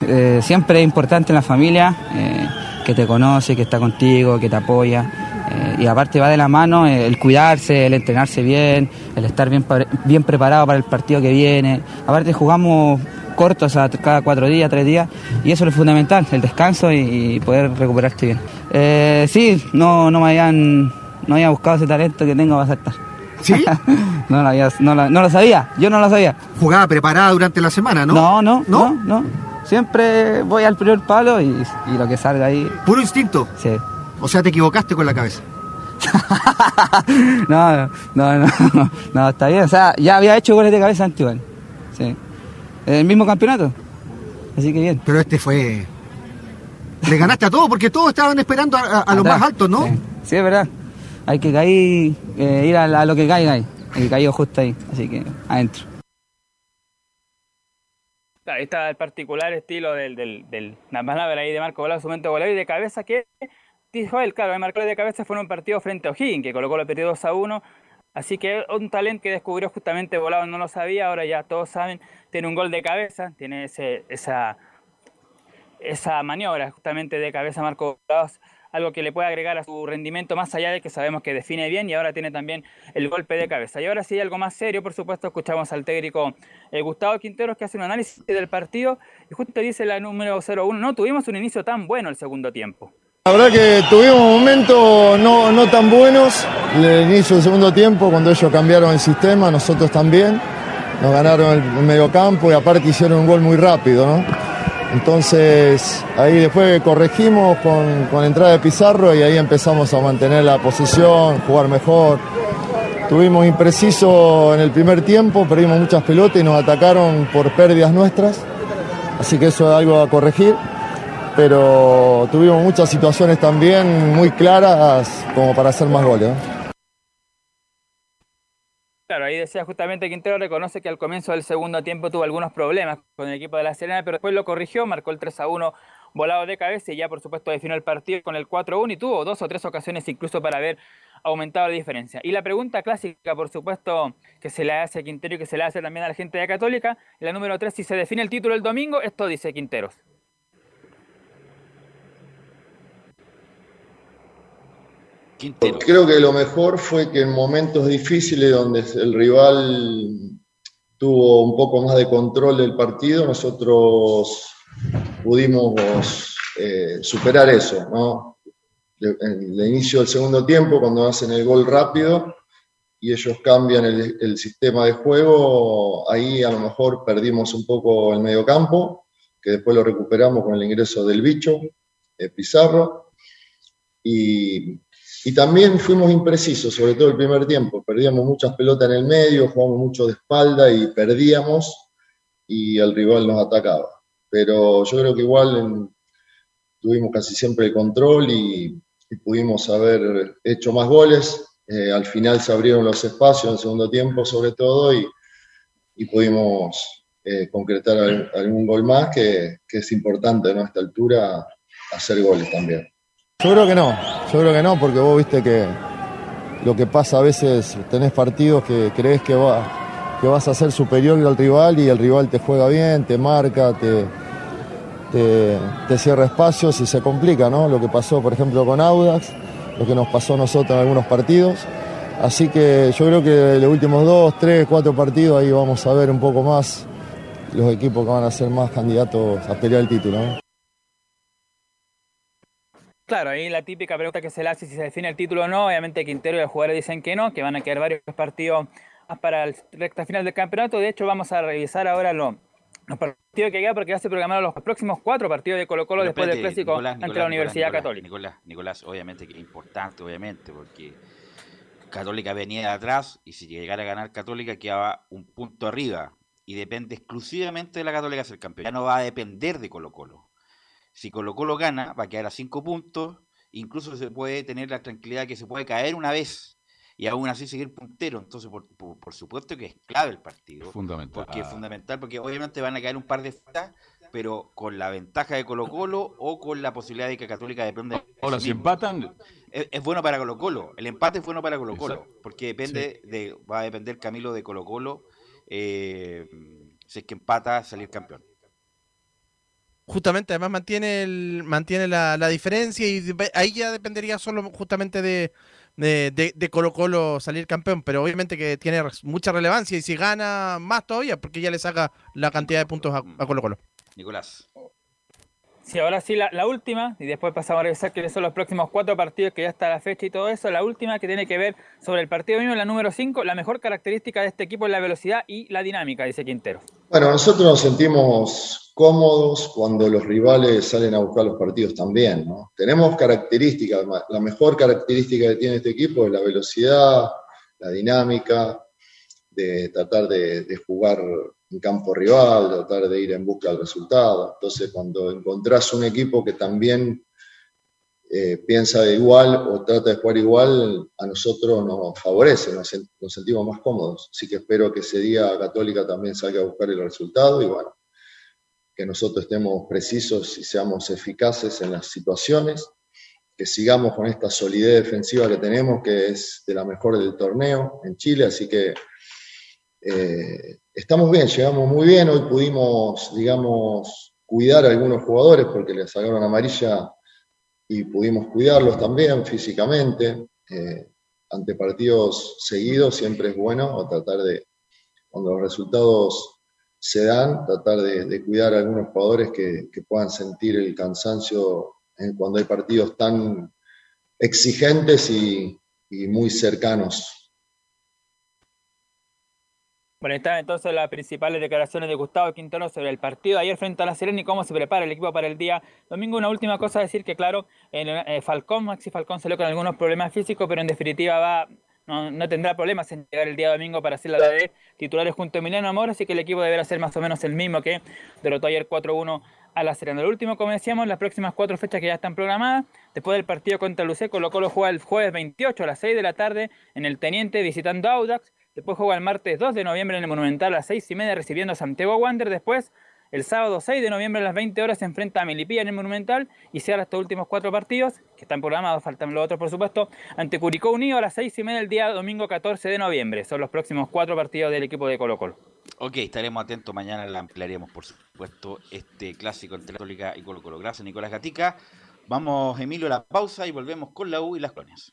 Eh, siempre es importante en la familia. Eh, que te conoce, que está contigo, que te apoya. Eh, y aparte va de la mano el cuidarse, el entrenarse bien, el estar bien, bien preparado para el partido que viene. Aparte jugamos cortos, a cada cuatro días, tres días, y eso es lo fundamental, el descanso y, poder recuperarte bien. Sí, no, no me habían, no había buscado ese talento que tengo para saltar. ¿Sí? no, lo no, no, lo sabía, yo no lo sabía. ¿Jugaba preparada durante la semana, no? No, no, no, no. Siempre voy al primer palo y, lo que salga ahí. ¿Puro instinto? Sí. O sea, te equivocaste con la cabeza. no, no, no, no, está bien. O sea, ya había hecho goles de cabeza antes igual. Sí. El mismo campeonato. Así que bien. Pero este fue. Le ganaste a todos porque todos estaban esperando a, los más altos, ¿no? Sí. es verdad. Hay que caer, eh, ir a, lo que caiga ahí. Que caer justo ahí. Así que adentro. Ahí está el particular estilo del, del, del palabra ahí de Marco Volado, su momento goleador y de cabeza que dijo él, claro, el marcó de cabeza fue en un partido frente a O'Higgins, que colocó lo perdió 2 a 1. Así que un talento que descubrió justamente Volado no lo sabía, ahora ya todos saben, tiene un gol de cabeza, tiene ese, esa, esa maniobra justamente de cabeza Marco Volado algo que le puede agregar a su rendimiento más allá de que sabemos que define bien y ahora tiene también el golpe de cabeza. Y ahora sí, algo más serio, por supuesto, escuchamos al técnico eh, Gustavo Quinteros que hace un análisis del partido y justo dice la número 01, no tuvimos un inicio tan bueno el segundo tiempo. La verdad que tuvimos momentos no, no tan buenos el inicio del segundo tiempo cuando ellos cambiaron el sistema, nosotros también. Nos ganaron el medio campo y aparte hicieron un gol muy rápido, ¿no? Entonces ahí después corregimos con, con, entrada de Pizarro y ahí empezamos a mantener la posición, jugar mejor. Tuvimos impreciso en el primer tiempo, perdimos muchas pelotas y nos atacaron por pérdidas nuestras, así que eso es algo a corregir. Pero tuvimos muchas situaciones también muy claras como para hacer más goles. Claro, ahí decía justamente Quintero reconoce que al comienzo del segundo tiempo tuvo algunos problemas con el equipo de la Serena, pero después lo corrigió, marcó el 3 a 1 volado de cabeza y ya por supuesto definió el partido con el 4 a 1 y tuvo dos o tres ocasiones incluso para haber aumentado la diferencia. Y la pregunta clásica, por supuesto, que se le hace a Quintero y que se le hace también a la gente de Católica, la número 3, si se define el título el domingo, esto dice Quinteros. Creo que lo mejor fue que en momentos difíciles donde el rival tuvo un poco más de control del partido, nosotros pudimos eh, superar eso. En el inicio del segundo tiempo, cuando hacen el gol rápido y ellos cambian el, sistema de juego, ahí a lo mejor perdimos un poco el medio campo, que después lo recuperamos con el ingreso del bicho, eh, Pizarro, y y también fuimos imprecisos, sobre todo el primer tiempo. Perdíamos muchas pelotas en el medio, jugamos mucho de espalda y perdíamos y el rival nos atacaba. Pero yo creo que igual tuvimos casi siempre el control y, pudimos haber hecho más goles. Eh, al final se abrieron los espacios en el segundo tiempo sobre todo y, pudimos eh, concretar algún gol más que, que es importante a esta altura hacer goles también. Yo creo que no, yo creo que no, porque vos viste que, lo que pasa a veces, tenés partidos que crees que, va, que vas a ser superior al rival y el rival te juega bien, te marca, te, te, cierra espacios y se complica, ¿no? Lo que pasó, por ejemplo, con Audax, lo que nos pasó a nosotros en algunos partidos. Así que yo creo que los últimos dos, tres, cuatro partidos ahí vamos a ver un poco más los equipos que van a ser más candidatos a pelear el título. ¿no? Claro, ahí la típica pregunta que se le hace si se define el título o no. Obviamente Quintero y los jugadores dicen que no, que van a quedar varios partidos más para el recta final del campeonato. De hecho, vamos a revisar ahora lo- los partidos que quedan porque ya se programaron los próximos cuatro partidos de Colo Colo Pero después del clásico Nicolás, ante Nicolás, la Universidad Nicolás, Católica. Nicolás, Nicolás, obviamente que es importante, obviamente, porque Católica venía de atrás y si llegara a ganar Católica quedaba un punto arriba y depende exclusivamente de la Católica ser campeón. Ya no va a depender de Colo Colo. Si Colo Colo gana, va a quedar a cinco puntos, incluso se puede tener la tranquilidad que se puede caer una vez y aún así seguir puntero. Entonces, por, por- por supuesto que es clave el partido. Fundamental. Porque es fundamental, porque obviamente van a caer un par de faltas, pero con la ventaja de Colo Colo o con la posibilidad de que Católica dependa de Ahora, si empatan, Es, es bueno para Colo Colo. El empate es bueno para Colo Colo. Exacto. Porque depende de, va a depender Camilo de Colo Colo. eh, si es que empata, salir campeón. Justamente, además mantiene el, mantiene la, la diferencia y ahí ya dependería solo justamente de, de, de- Colo Colo salir campeón, pero obviamente que tiene mucha relevancia y si gana más todavía, porque ya le saca la cantidad de puntos a Colo Colo. Nicolás. Sí, ahora sí, la, última, y después pasamos a revisar quiénes son los próximos cuatro partidos que ya está la fecha y todo eso. La última que tiene que ver sobre el partido mismo, la número 5, la mejor característica de este equipo es la velocidad y la dinámica, dice Quintero. Bueno, nosotros nos sentimos cómodos cuando los rivales salen a buscar los partidos también, ¿no? Tenemos características, la mejor característica que tiene este equipo es la velocidad, la dinámica, de tratar de jugar en campo rival, tratar de ir en busca del resultado. Entonces, cuando encontrás un equipo que también eh, piensa de igual o trata de jugar igual, a nosotros nos favorece, nos, nos sentimos más cómodos. Así que espero que ese día Católica también salga a buscar el resultado y bueno, que nosotros estemos precisos y seamos eficaces en las situaciones, que sigamos con esta solidez defensiva que tenemos, que es de la mejor del torneo en Chile, así que eh, estamos bien, llegamos muy bien, hoy pudimos, digamos, cuidar a algunos jugadores porque les sacaron amarilla y pudimos cuidarlos también físicamente. Eh, ante partidos seguidos siempre es bueno tratar de, cuando los resultados se dan, tratar de, cuidar a algunos jugadores que, puedan sentir el cansancio en cuando hay partidos tan exigentes y muy cercanos. Bueno, están entonces las principales declaraciones de Gustavo Quintero sobre el partido ayer frente a la Serena y cómo se prepara el equipo para el día domingo. Una última cosa a decir que, claro, eh, Falcón, Maxi Falcón salió con algunos problemas físicos, pero en definitiva va, no, no tendrá problemas en llegar el día domingo para hacer la de titulares junto a Emiliano Amor, así que el equipo deberá ser más o menos el mismo que derrotó ayer 4-1 a la Serena. Lo último, como decíamos, las próximas cuatro fechas que ya están programadas. Después del partido contra Lucé, Colo Colo juega el jueves 28 a las 6 de la tarde en el Teniente visitando Audax. Después juega el martes 2 de noviembre en el Monumental a las 6 y media recibiendo a Santiago Wander. Después, el sábado 6 de noviembre a las 20 horas se enfrenta a Melipilla en el Monumental y cierra estos últimos cuatro partidos, que están programados, faltan los otros por supuesto, ante Curicó Unido a las 6 y media el día domingo 14 de noviembre. Son los próximos cuatro partidos del equipo de Colo Colo. Ok, estaremos atentos. Mañana la ampliaremos, por supuesto, este clásico entre Católica y Colo Colo. Gracias, Nicolás Gatica. Vamos, Emilio, a la pausa y volvemos con la U y las colonias.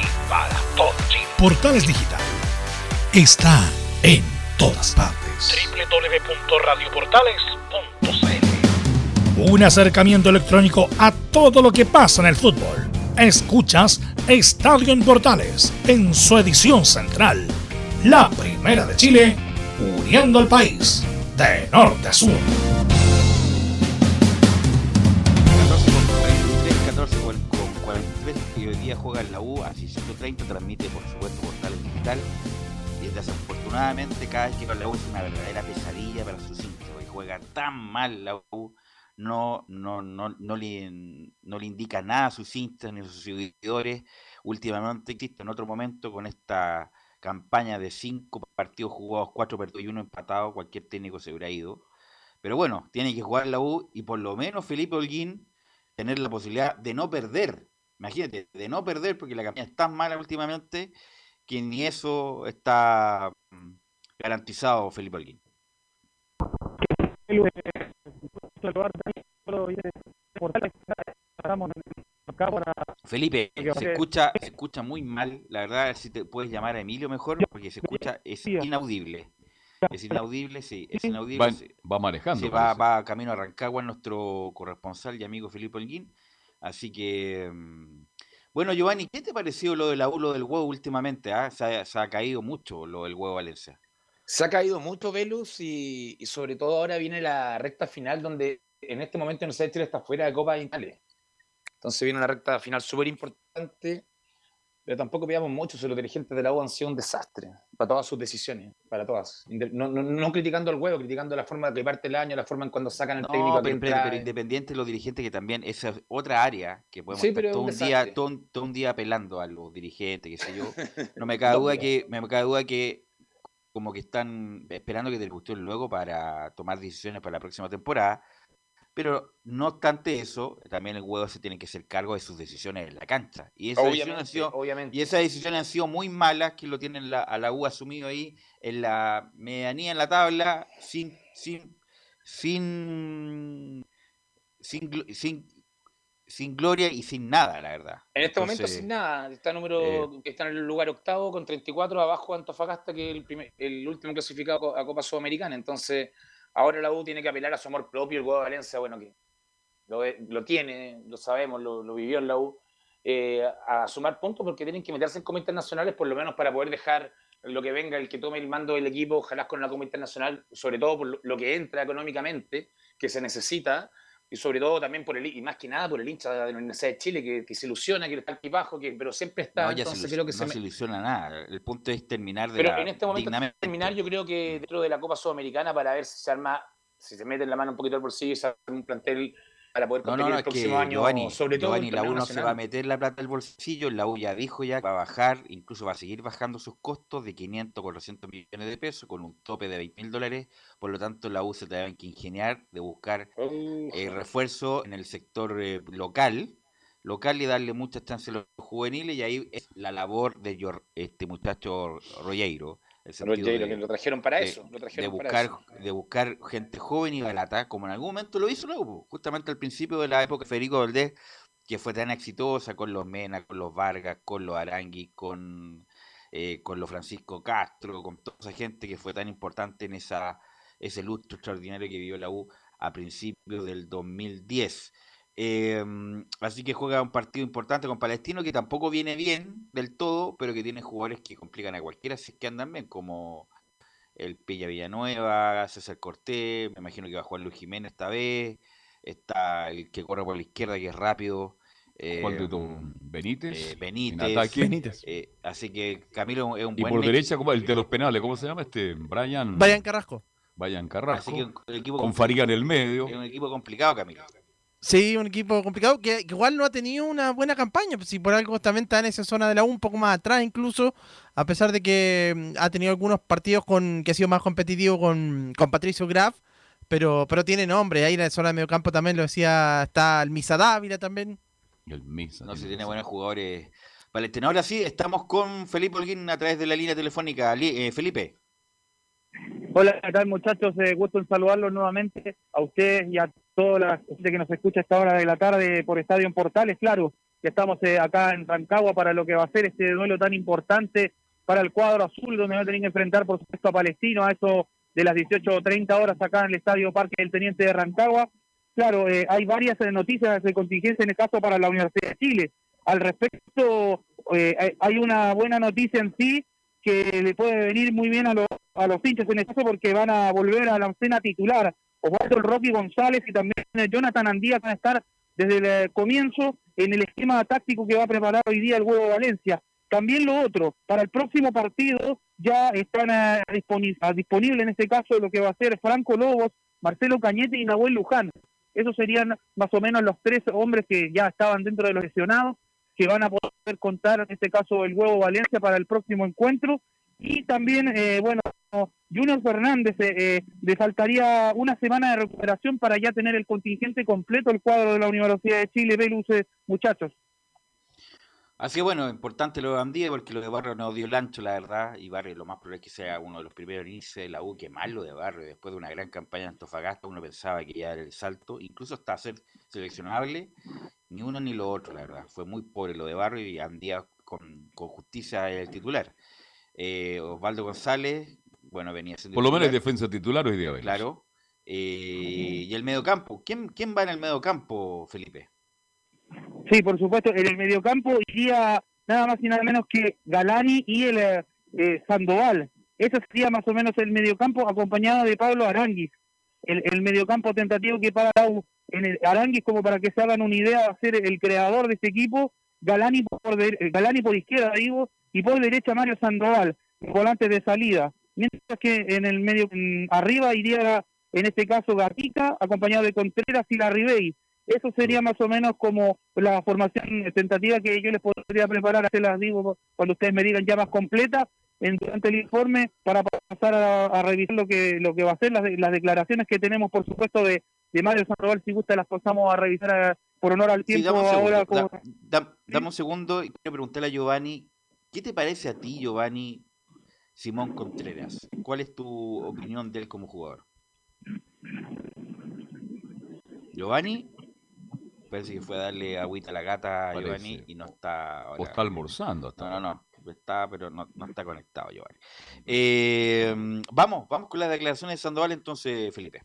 Portales Digital está en todas partes. www.radioportales.cl Un acercamiento electrónico a todo lo que pasa en el fútbol. Escuchas Estadio en Portales en su edición central. La primera de Chile, uniendo al país de norte a sur. 14 con, con 43 y hoy día juega en la U, así 130 transmite por y desafortunadamente cada vez que va la U es una verdadera pesadilla para sus hinchas, porque juega tan mal la U, no, no, no, no, le, no le indica nada a sus hinchas ni a sus seguidores, últimamente existe en otro momento con esta campaña de 5 partidos jugados, 4 perdidos y 1 empatado, cualquier técnico se hubiera ido. Pero bueno, tiene que jugar la U y por lo menos Felipe Holguín tener la posibilidad de no perder. Imagínate, de no perder, porque la campaña es tan mala últimamente que ni eso está mm, garantizado, Felipe Holguín. Felipe, se escucha, se escucha muy mal. La verdad, si te puedes llamar a Emilio mejor, porque se escucha, es inaudible. Es inaudible, sí, es inaudible. Va, sí. va manejando. Sí, va, va camino a Rancagua nuestro corresponsal y amigo Felipe Holguín. Así que, mm, bueno, Giovanni, ¿qué te pareció lo de la del huevo últimamente? ah? Se, ha, caído mucho lo del huevo Valencia. Se ha caído mucho Velus y, sobre todo ahora viene la recta final donde en este momento no sé Chile está fuera de Copa Italia. Entonces viene una recta final súper importante, pero tampoco pidamos mucho si los dirigentes de la U han sido un desastre para todas sus decisiones, para todas. No, no, no criticando al huevo, criticando la forma que parte el año, la forma en cuando sacan el técnico No, que pero, pero- entra. pero independiente de los dirigentes, que también esa es otra área que podemos Sí, estar pero es todo un un, día, todo, un- todo un día apelando a los dirigentes, qué sé yo. No me cabe duda que, me cabe duda que como que están esperando que te cuestión luego para tomar decisiones para la próxima temporada. Pero no obstante eso, también el huevo se tiene que hacer cargo de sus decisiones en la cancha. Y esas decisiones han Obviamente, sido, obviamente. y esas decisiones han sido muy malas, que lo tienen la- a la U asumido ahí en la medianía en la tabla, sin, sin, sin, sin, sin, sin gloria y sin nada, la verdad. En este momento sin nada, está número, está en el lugar octavo con 34 abajo Antofagasta, que es el, primer- el último clasificado a Copa Sudamericana. Entonces, ahora la U tiene que apelar a su amor propio, el huevo de Valencia, bueno, que lo, tiene, lo sabemos, lo, vivió en la U, eh, a sumar puntos porque tienen que meterse en comités internacionales por lo menos para poder dejar lo que venga, el que tome el mando del equipo, ojalá con la comité internacional, sobre todo por lo que entra económicamente, que se necesita, y sobre todo también por el, y más que nada por el hincha de la Universidad de Chile, que, que se ilusiona, que está aquí bajo, que, pero siempre está, no, se, creo que no se, ilusiona nada. El punto es terminar de pero la, en este momento, dignamente. terminar, yo creo que dentro de la Copa Sudamericana, para ver si se arma, si se mete en la mano un poquito al bolsillo y se arma un plantel para poder No, competir no, no, el es que próximo año, Giovanni, sobre todo Giovanni, el la U no se va a meter la plata al bolsillo, la U ya dijo ya que va a bajar, incluso va a seguir bajando sus costos de 500 a 400 millones de pesos con un tope de 20 mil dólares, por lo tanto la U se tendrá que ingeniar de buscar eh, refuerzo en el sector eh, local, local y darle muchas chances a los juveniles y ahí es la labor de este muchacho El Pero Jairo, que lo trajeron para de- eso, lo de para buscar, eso. de buscar gente joven y barata, como en algún momento lo hizo la U, justamente al principio de la época de Federico Valdés, que fue tan exitosa con los Mena, con los Vargas, con los Arangui, con, eh, con los Francisco Castro, con toda esa gente que fue tan importante en esa, ese lustro extraordinario que vivió la U a principios del 2010. Em, así que juega un partido importante con Palestino que tampoco viene bien del todo, pero que tiene jugadores que complican a cualquiera si es que andan bien, como el Pilla Villanueva, César Cortés, me imagino que va a jugar Luis Jiménez esta vez, está el que corre por la izquierda que es rápido, ¿Cuál de eh, todos? ¿Benítez? eh, en Benítez, ataque. eh, así que Camilo es un Y buen por derecha, ¿cómo? el de los penales, ¿cómo se llama este? Brian. Brian Carrasco. Brian Carrasco. Así que un- el equipo con Fariga en el medio. es un equipo complicado, Camilo. Sí, un equipo complicado que, que igual no ha tenido una buena campaña. pues, Si por algo también está en esa zona de la U, un poco más atrás incluso, a pesar de que mm, ha tenido algunos partidos con que ha sido más competitivo con, con Patricio Graf, pero, pero tiene nombre. Ahí en la zona de mediocampo también lo decía, está el Misa Dávila también. El Misa. No sé, tiene buenos jugadores. Valentín, ahora sí, estamos con Felipe Holguín a través de la línea telefónica. Eh, Felipe. Hola, ¿qué tal muchachos? Eh, gusto en saludarlos nuevamente a ustedes y a toda la gente que nos escucha a esta hora de la tarde por Estadio en Portales. Claro, que estamos eh, acá en Rancagua para lo que va a ser este duelo tan importante para el cuadro azul, donde va a tener que enfrentar, por supuesto, a Palestino a eso de las 18.30 horas acá en el Estadio Parque del Teniente de Rancagua. Claro, eh, hay varias eh, noticias de contingencia en el caso para la Universidad de Chile. Al respecto, eh, hay una buena noticia en sí que le puede venir muy bien a, los a los hinchas en el caso porque van a volver a la escena titular. Osvaldo el Rocky González y también eh, Jonathan Andía van a estar desde el eh, comienzo en el esquema táctico que va a preparar hoy día el Huevo Valencia. También lo otro, para el próximo partido ya están eh, ah, disponibles en este caso lo que va a ser Franco Lobos, Marcelo Cañete y Nahuel Luján. Esos serían más o menos los tres hombres que ya estaban dentro de los lesionados, que van a poder contar en este caso el Huevo Valencia para el próximo encuentro. Y también, eh, bueno, Junior Fernández eh, eh, le faltaría una semana de recuperación para ya tener el contingente completo el cuadro de la Universidad de Chile, Velus, eh, muchachos. Así que bueno, importante lo de Andía porque lo de Barrio no dio el ancho, la verdad, y Barrio lo más probable es que sea uno de los primeros inicios de la U, que mal lo de Barrio, después de una gran campaña en Antofagasta, uno pensaba que ya era el salto, incluso hasta ser seleccionable, ni uno ni lo otro, la verdad, fue muy pobre lo de Barrio y Andía con, con justicia el titular. Eh, Osvaldo González, bueno, venía siendo Por lo menos es defensa titular hoy día. Claro, eh, y el mediocampo, ¿quién, quién va en el mediocampo, Felipe? Sí, por supuesto, en el mediocampo iría nada más y nada menos que Galani y el eh, eh, Sandoval. Ese sería más o menos el mediocampo acompañado de Pablo Aranguis. El, mediocampo tentativo que para en el Aranguis, como para que se hagan una idea, va a ser el creador de este equipo, Galani por, eh, Galani por izquierda, digo, y por derecha Mario Sandoval, volante de salida. Mientras que en el medio, arriba iría, en este caso, Gatica, acompañado de Contreras y Larribey. Eso sería más o menos como la formación tentativa que yo les podría preparar, se las digo cuando ustedes me digan ya más completa en, durante el informe para pasar a, a revisar lo que lo que va a ser, las, de- las declaraciones que tenemos, por supuesto, de, de Mario Sandoval, si gusta las pasamos a revisar a- por honor al Sí, tiempo dame un segundo, ahora. da- como- da- dame un segundo y quiero preguntarle a Giovanni, ¿qué te parece a ti, Giovanni, Simón Contreras? ¿Cuál es tu opinión de él como jugador? Giovanni, parece que fue a darle agüita a la gata a Giovanni y no está ahora. O está almorzando. hasta No, no, no, está, pero no, no está conectado, Giovanni. Eh, vamos, vamos con las declaraciones de Sandoval entonces, Felipe.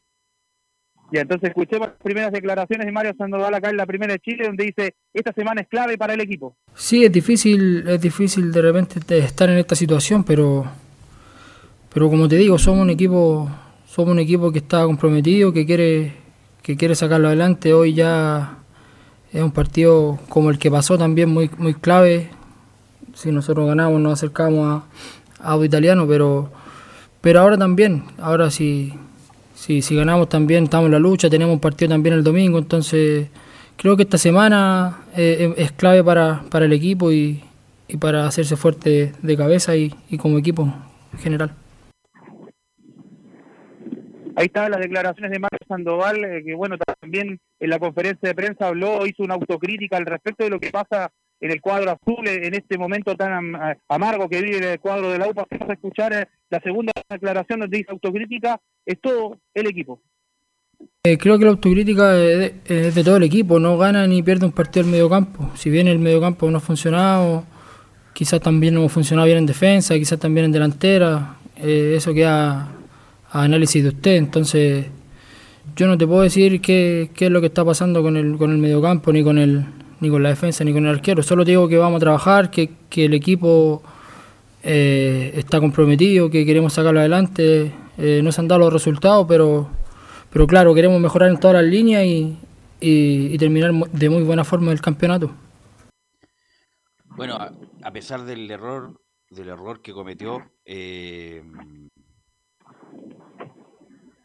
Ya, entonces escuchemos las primeras declaraciones de Mario Sandoval acá en la primera de Chile, donde dice, esta semana es clave para el equipo. Sí, es difícil, es difícil de repente estar en esta situación, pero, pero como te digo, somos un equipo, somos un equipo que está comprometido, que quiere, que quiere sacarlo adelante. Hoy ya es un partido como el que pasó también muy, muy clave. Si nosotros ganamos, nos acercamos a, a italiano, pero, pero ahora también, ahora si, si, si ganamos también estamos en la lucha, tenemos un partido también el domingo, entonces creo que esta semana eh, es es clave para, para el equipo y, y para hacerse fuerte de cabeza y, y como equipo en general. Ahí están las declaraciones de Mario Sandoval, eh, que bueno, también en la conferencia de prensa habló, hizo una autocrítica al respecto de lo que pasa en el cuadro azul en este momento tan am- amargo que vive el cuadro de la UPA. Vamos a escuchar eh, la segunda declaración donde dice autocrítica, es todo el equipo. Eh, creo que la autocrítica es de, todo el equipo, no gana ni pierde un partido el mediocampo. Si bien el mediocampo no ha funcionado, quizás también no ha funcionado bien en defensa, quizás también en delantera, eh, eso queda a análisis de usted. Entonces, yo no te puedo decir qué, qué es lo que está pasando con el, con el mediocampo, ni con el ni con la defensa, ni con el arquero. Solo te digo que vamos a trabajar, que, que el equipo eh, está comprometido, que queremos sacarlo adelante. Eh, no se han dado los resultados, pero, pero claro, queremos mejorar en todas las líneas y, y- terminar de muy buena forma el campeonato. Bueno, a, a pesar del error, del error que cometió, eh,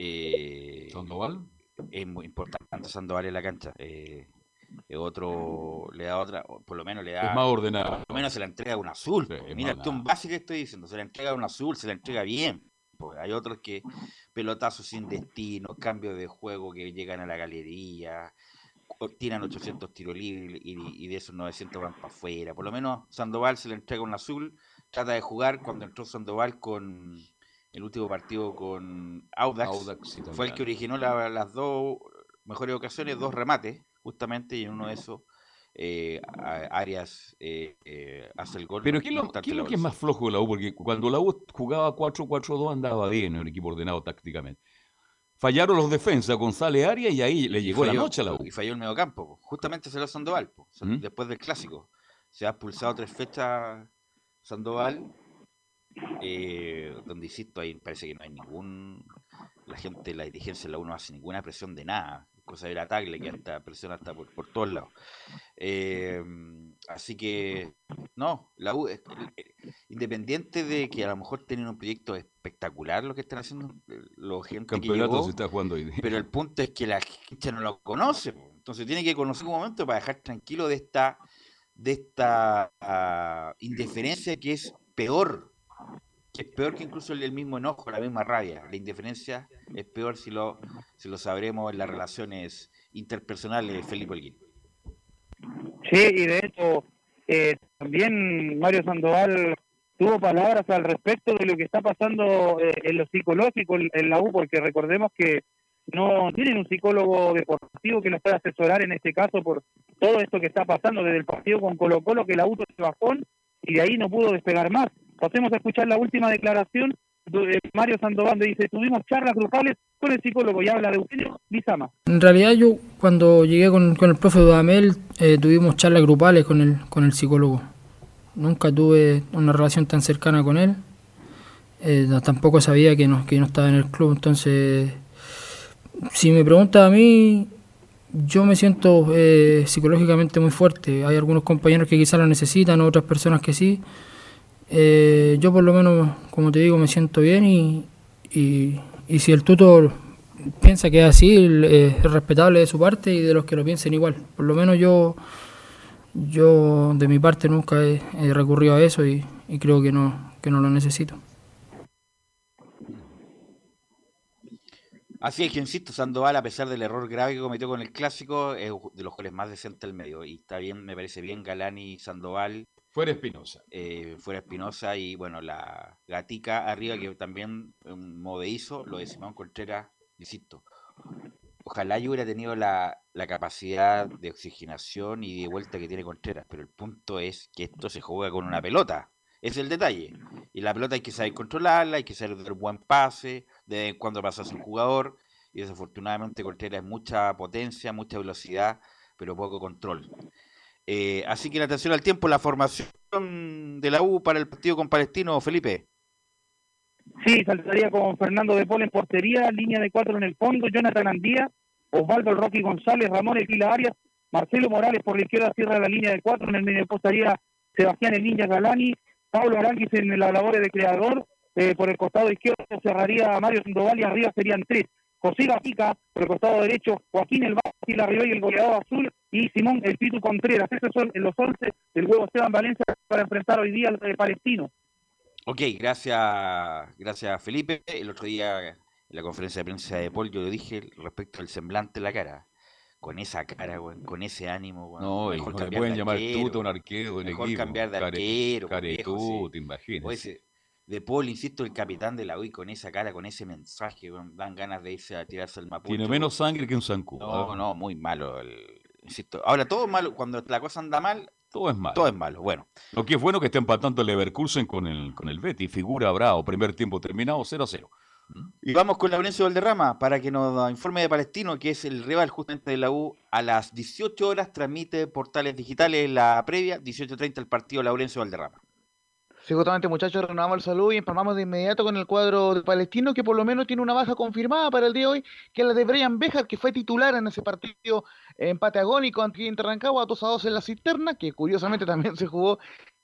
eh, ¿Sandoval? Es muy importante Sandoval en la cancha. eh, otro le da otra, por lo menos le da. Es más ordenado. Por lo menos se la entrega un azul. es Mira, más acción básica que estoy diciendo, se la entrega un azul, se la entrega bien. Porque hay otros que pelotazos sin destino, cambios de juego que llegan a la galería, tiran 800 tiros libres y, y de esos 900 van para afuera. Por lo menos Sandoval se le entrega un azul, trata de jugar cuando entró Sandoval con el último partido con Audax, Audax, sí, fue el que originó la- las dos mejores ocasiones, dos remates, justamente, y en uno de esos eh, Arias eh, eh, hace el gol. Pero ¿qué es lo, qué es lo que es más flojo de la U? Porque cuando la U jugaba 4-4-2 andaba bien, el equipo ordenado tácticamente. Fallaron los defensas, González Arias, y ahí le llegó la noche a la U. Y falló el mediocampo. po. Justamente se lo Sandoval, po, ¿Mm? después del clásico. Se ha expulsado tres fechas Sandoval, eh, donde insisto, ahí parece que no hay ningún. La gente, la dirigencia de la U no hace ninguna presión de nada. Cosa de la Tagle, que hasta presiona hasta por, por todos lados. Eh, así que, no, la U, es- eh, independiente de que a lo mejor tienen un proyecto espectacular lo que están haciendo, eh, los gente que llegó, se está jugando hoy pero el punto es que la gente no lo conoce. Entonces tiene que conocer un momento para dejar tranquilo de esta, de esta ah, indiferencia que es peor. Es peor que incluso el, mismo enojo, la misma rabia. La indiferencia es peor si lo, si lo sabremos en las relaciones interpersonales, Felipe Holguín. Sí, y de hecho, eh, también Mario Sandoval tuvo palabras al respecto de lo que está pasando eh, en lo psicológico en, en la U, porque recordemos que no tienen un psicólogo deportivo que nos pueda asesorar en este caso por todo esto que está pasando desde el partido con Colo Colo, que la U se bajón y de ahí no pudo despegar más. Pasemos a escuchar la última declaración de Mario Sandoval, donde dice, tuvimos charlas grupales con el psicólogo y habla de Eugenio Lizama. En realidad yo cuando llegué con, con el profe Dudamel eh, tuvimos charlas grupales con el, con el psicólogo. Nunca tuve una relación tan cercana con él. Eh, tampoco sabía que no, que no estaba en el club. Entonces, si me pregunta a mí, yo me siento eh, psicológicamente muy fuerte. Hay algunos compañeros que quizás lo necesitan, otras personas que sí. Eh, yo por lo menos, como te digo, me siento bien y, y, y si el tutor piensa que es así, es respetable de su parte y de los que lo piensen igual. Por lo menos yo, yo de mi parte nunca he, recurrido a eso y, y creo que no, que no lo necesito. Así es que insisto, Sandoval, a pesar del error grave que cometió con el clásico, es de los goles más decentes del medio. Y está bien, me parece bien Galani, Sandoval. Fuera Espinosa. eh, fuera Espinosa y bueno, la Gatica arriba, que también un movedizo, lo de Simón Contreras, insisto. Ojalá yo hubiera tenido la, capacidad de oxigenación y de vuelta que tiene Contreras, pero el punto es que esto se juega con una pelota. Es el detalle. Y la pelota hay que saber controlarla, hay que saber dar buen pase, de vez en cuando pasarse un jugador. Y desafortunadamente Contreras es mucha potencia, mucha velocidad, pero poco control. Eh, así que la atención al tiempo, la formación de la U para el partido con Palestino, Felipe. Sí, saltaría con Fernando de Paul en portería, línea de cuatro en el fondo, Jonathan Andía, Osvaldo Rocky González, Ramón Equila Arias, Marcelo Morales por la izquierda cierra la línea de cuatro, en el medio postaría Sebastián El Ninja Galani, Pablo Aranguis en la labor de creador, eh, por el costado izquierdo cerraría Mario Sandoval y arriba serían tres. José Gatica, por el costado derecho, Joaquín El Vázquez, la Ribey, el goleador azul, y Simón El Pitu Contreras. Esos son los 11 del huevo Esteban Valencia para enfrentar hoy día al eh, palestino. Ok, gracias, gracias Felipe. El otro día en la conferencia de prensa de Paul yo le dije respecto al semblante de la cara. con esa cara, con ese ánimo, weón. No, y Mejor no le pueden de llamar arquero, tuto a un arquero mejor equipo. cambiar de Care- arquero, viejo, sí. te imaginas. O ese- de Paul, insisto, el capitán de la U y con esa cara, con ese mensaje, dan ganas de irse a tirarse al Mapucho. Tiene menos sangre que un zancudo. No, ¿ah? no, muy malo. el- insisto. Ahora, todo es malo. Cuando la cosa anda mal, Todo es malo. todo es malo. Bueno, Lo que es bueno que esté empatando el Leverkusen con el, con el Betis. Figura Bravo, primer tiempo terminado 0 a 0. y vamos con Laurencio Valderrama para que nos informe de Palestino, que es el rival justamente de la U. A las 18 horas transmite portales digitales la previa, 18.30 el partido Laurencio Valderrama. Sí, justamente muchachos, renovamos el saludo y empalmamos de inmediato con el cuadro de Palestino, que por lo menos tiene una baja confirmada para el día de hoy, que es la de Brian Bejar, que fue titular en ese partido empate agónico ante Rancagua, 2 a 2 en la cisterna, que curiosamente también se jugó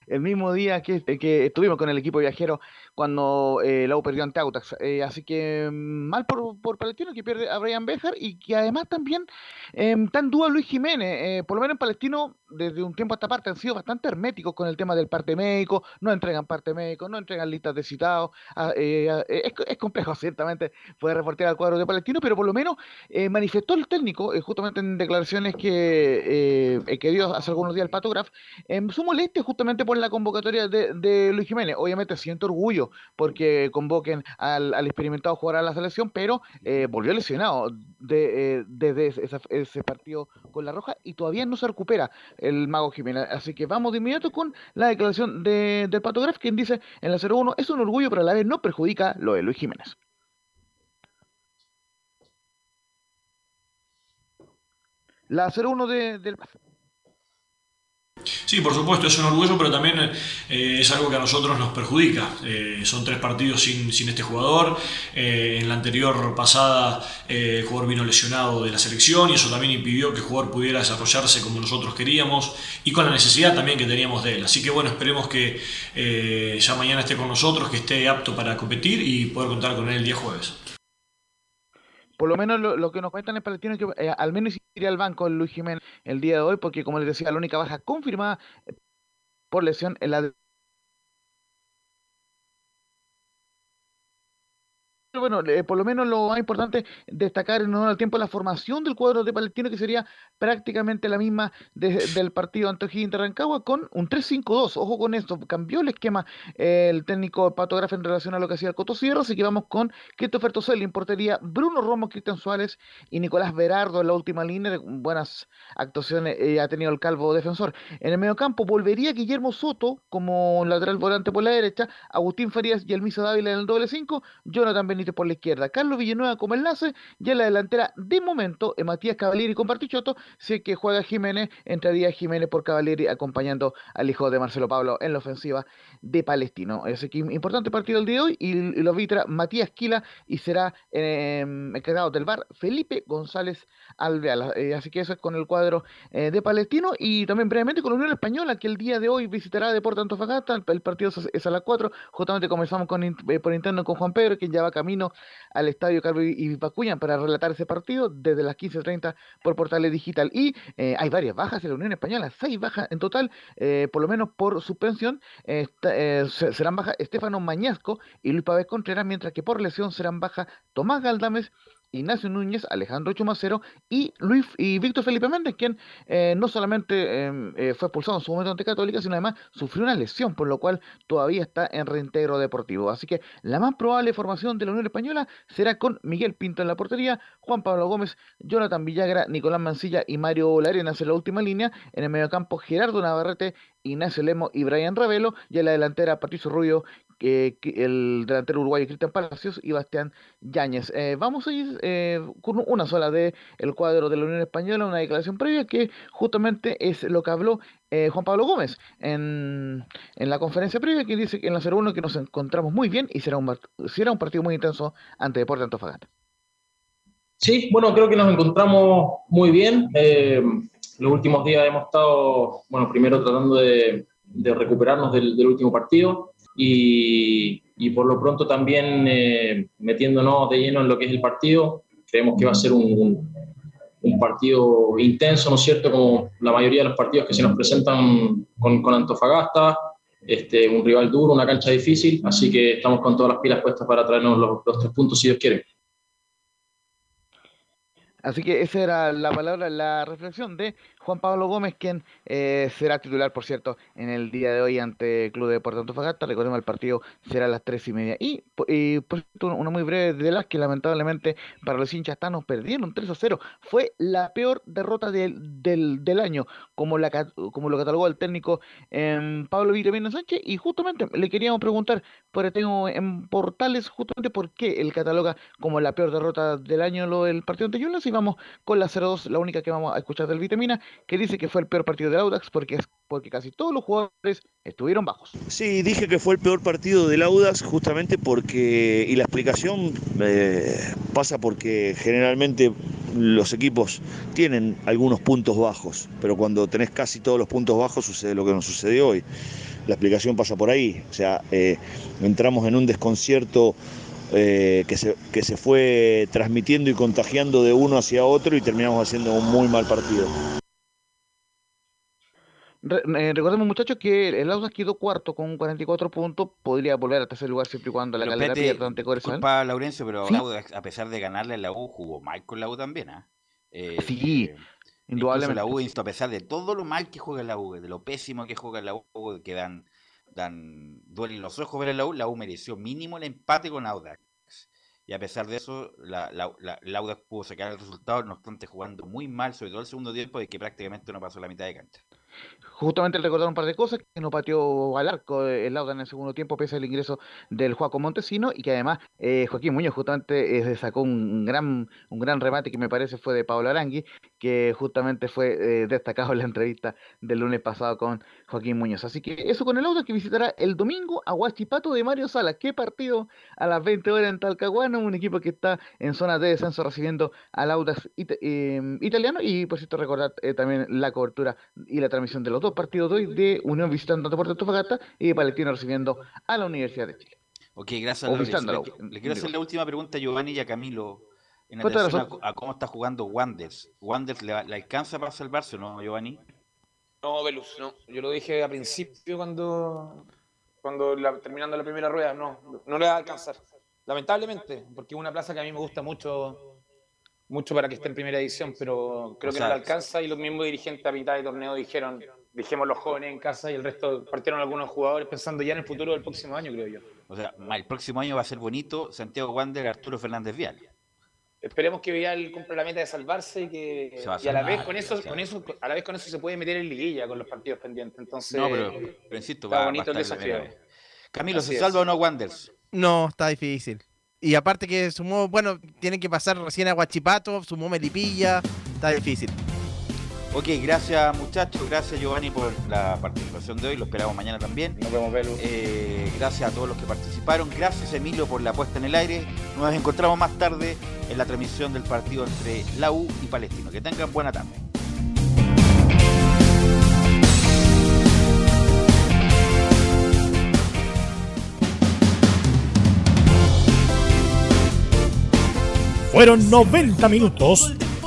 el mismo día que, que estuvimos con el equipo viajero cuando eh, la U perdió ante Autax. Eh, así que mm, mal por, por Palestino que pierde a Brian Bejar y que además también eh, está en duda Luis Jiménez. Eh, por lo menos en Palestino, desde un tiempo a esta parte, han sido bastante herméticos con el tema del parte médico, no entregan parte médico, no entregan listas de citados. ah, eh, ah, eh, es, complejo, ciertamente, poder reportear al cuadro de Palestino, pero por lo menos eh, manifestó el técnico, eh, justamente en declaraciones que, eh, que dio hace algunos días el Patograph, em, su molestia justamente por la convocatoria de, Luis Jiménez. Obviamente siento orgullo porque convoquen al, al experimentado jugador a la selección, pero eh, volvió lesionado de, eh, desde ese, partido con la Roja y todavía no se recupera el Mago Jiménez. Así que vamos de inmediato con la declaración de, del Patograph, quien dice en la 01 es un orgullo, pero a la vez no perjudica lo de Luis Jiménez. La 01 de, del Sí, por supuesto, es un orgullo, pero también eh, es algo que a nosotros nos perjudica. Eh, son tres partidos sin, sin este jugador. Eh, en la anterior pasada el jugador vino lesionado de la selección y eso también impidió que el jugador pudiera desarrollarse como nosotros queríamos y con la necesidad también que teníamos de él. Así que bueno, esperemos que ya mañana esté con nosotros, que esté apto para competir y poder contar con él el día jueves. Por lo menos lo, que nos cuentan en Palestino es que eh, al menos iría al banco Luis Jiménez el día de hoy, porque como les decía, la única baja confirmada eh, por lesión es la de bueno, eh, por lo menos lo más importante destacar en honor al tiempo la formación del cuadro de Palestino, que sería prácticamente la misma de- del partido de Rancagua con un 3-5-2. Ojo con esto, cambió el esquema eh, el técnico patógrafo en relación a lo que hacía el Coto Sierra, así que vamos con Christopher Toselli en portería, Bruno Romo, Cristian Suárez y Nicolás Berardo en la última línea, buenas actuaciones eh, ha tenido el calvo defensor. En el mediocampo volvería Guillermo Soto como lateral volante por la derecha, Agustín Farías y Elmisa Dávila en el doble 5, Jonathan Benítez por la izquierda, Carlos Villanueva como enlace, y en la delantera de momento Matías Cavalieri con Partichotto, si que juega Jiménez, entraría Jiménez por Cavalieri acompañando al hijo de Marcelo Pablo en la ofensiva de Palestino. Así que importante partido el día de hoy y, y lo arbitra Matías Quila y será eh, encargado del bar Felipe González Alveala. Eh, así que eso es con el cuadro eh, de Palestino y también brevemente con la Unión Española que el día de hoy visitará Deportes Antofagasta. El, partido es, a las 4. Justamente comenzamos con, eh, por interno con Juan Pedro, quien ya va camino al estadio Carlos y Pacuña para relatar ese partido desde las 15.30 por Portales Digital. Y eh, hay varias bajas en la Unión Española, seis bajas en total, eh, por lo menos por suspensión. eh, serán bajas Estefano Mañasco y Luis Pávez Contreras, mientras que por lesión serán bajas Tomás Galdames. Ignacio Núñez, Alejandro Chumacero y Luis y Víctor Felipe Méndez, quien eh, no solamente eh, eh, fue expulsado en su momento ante Católica, sino además sufrió una lesión, por lo cual todavía está en reintegro deportivo. Así que la más probable formación de la Unión Española será con Miguel Pinto en la portería, Juan Pablo Gómez, Jonathan Villagra, Nicolás Mancilla y Mario Larenas en la última línea. En el mediocampo, Gerardo Navarrete, Ignacio Lemo y Brian Ravelo. Y en la delantera, Patricio Rubio, el delantero uruguayo Cristian Palacios y Bastián Yáñez. Eh, vamos a ir eh, con una sola de el cuadro de la Unión Española, una declaración previa que justamente es lo que habló eh, Juan Pablo Gómez en, en la conferencia previa, que dice que en la 0-1 que nos encontramos muy bien y será un, será un partido muy intenso ante Deportes Antofagasta. Sí, bueno, creo que nos encontramos muy bien. Los últimos días hemos estado, bueno, primero tratando de, de recuperarnos del, del último partido y, y por lo pronto también eh, metiéndonos de lleno en lo que es el partido. Creemos que va a ser un, un- un partido intenso, ¿no es cierto? Como la mayoría de los partidos que se nos presentan con, con Antofagasta. Este, un rival duro, una cancha difícil, así que estamos con todas las pilas puestas para traernos los, los tres puntos si Dios quiere. Así que esa era la palabra, la reflexión de Juan Pablo Gómez, quien eh, será titular, por cierto, en el día de hoy ante el Club de Deportes Antofagasta. Recordemos, el partido será a las tres y media. Y, y por cierto, una muy breve de las que lamentablemente para los hinchas tanos perdieron 3 a 0. Fue la peor derrota del, del, año, como, la, como lo catalogó el técnico eh, Pablo Vitamina Sánchez. Y justamente le queríamos preguntar, por tengo en portales, justamente por qué él cataloga como la peor derrota del año lo del partido ante Yulas. Vamos con la 0-2, la única que vamos a escuchar del Vitamina que dice que fue el peor partido de Audax porque, porque casi todos los jugadores estuvieron bajos. Sí, dije que fue el peor partido del Audax justamente porque, y la explicación eh, pasa porque generalmente los equipos tienen algunos puntos bajos, pero cuando tenés casi todos los puntos bajos sucede lo que nos sucedió hoy. La explicación pasa por ahí, o sea, eh, entramos en un desconcierto eh, que, se, que se fue transmitiendo y contagiando de uno hacia otro y terminamos haciendo un muy mal partido. Re, eh, recordemos, muchachos, que el Audax quedó cuarto con 44 puntos. Podría volver a tercer lugar siempre y cuando la pero calera pierda ante. Disculpa, Laurencio, pero ¿Sí? A pesar de ganarle a la U, jugó mal con la U también. ¿ah? Eh, Sí, eh, indudablemente. La U, a pesar de todo lo mal que juega la U, de lo pésimo que juega la U, que dan, duelen los ojos ver a la U, la U mereció mínimo el empate con Audax. Y a pesar de eso, la, la, pudo sacar el resultado, no obstante jugando muy mal, sobre todo el segundo tiempo, de que prácticamente no pasó la mitad de cancha. Justamente recordar un par de cosas, que no pateó al arco el Lauda en el segundo tiempo pese al ingreso del Juaco Montesino y que además eh, Joaquín Muñoz justamente eh, sacó un gran, un gran remate que me parece fue de Pablo Arangui, que justamente fue eh, destacado en la entrevista del lunes pasado con Joaquín Muñoz. Así que eso con el Auda que visitará el domingo a Huachipato de Mario Salas. ¿Qué partido a las 20 horas en Talcahuano? Un equipo que está en zona de descenso recibiendo al Audax it- eh, italiano y por cierto recordar eh, también la cobertura y la transmisión de los dos partidos de hoy de Unión visitando a Deportes Antofagasta y de Palestino recibiendo a la Universidad de Chile. Ok, gracias. Visitándola, Le, le quiero hacer la última pregunta a Giovanni y a Camilo en atención a, a cómo está jugando Wanders. ¿Wanders le, le alcanza para salvarse o no, Giovanni? No, Velus, no. Yo lo dije al principio cuando, cuando la- terminando la primera rueda, no, no le va a alcanzar. Lamentablemente, porque es una plaza que a mí me gusta mucho, mucho para que esté en primera edición, pero creo O que sea, no le alcanza y los mismos dirigentes a mitad de torneo dijeron, dejemos los jóvenes en casa y el resto partieron algunos jugadores pensando ya en el futuro del próximo año, creo yo. O sea, el próximo año va a ser bonito Santiago Wander, Arturo Fernández Vial. Esperemos que Vidal cumpla la meta de salvarse y que Se va a y a la vez con eso, con eso, a la vez con eso se puede meter en liguilla con los partidos pendientes. Entonces, No, pero, pero insisto, está va, va a bonito el desafío. Camilo, Así ¿se es. salva o no Wanders? No, está difícil. Y aparte que sumó, bueno, tienen que pasar recién a Guachipato, sumó Melipilla, está difícil. Ok, gracias muchachos, gracias Giovanni por la participación de hoy, lo esperamos mañana también. Nos vemos, Belu. Eh, gracias a todos los que participaron, gracias Emilio por la puesta en el aire. Nos encontramos más tarde en la transmisión del partido entre la U y Palestino. Que tengan buena tarde. Fueron 90 minutos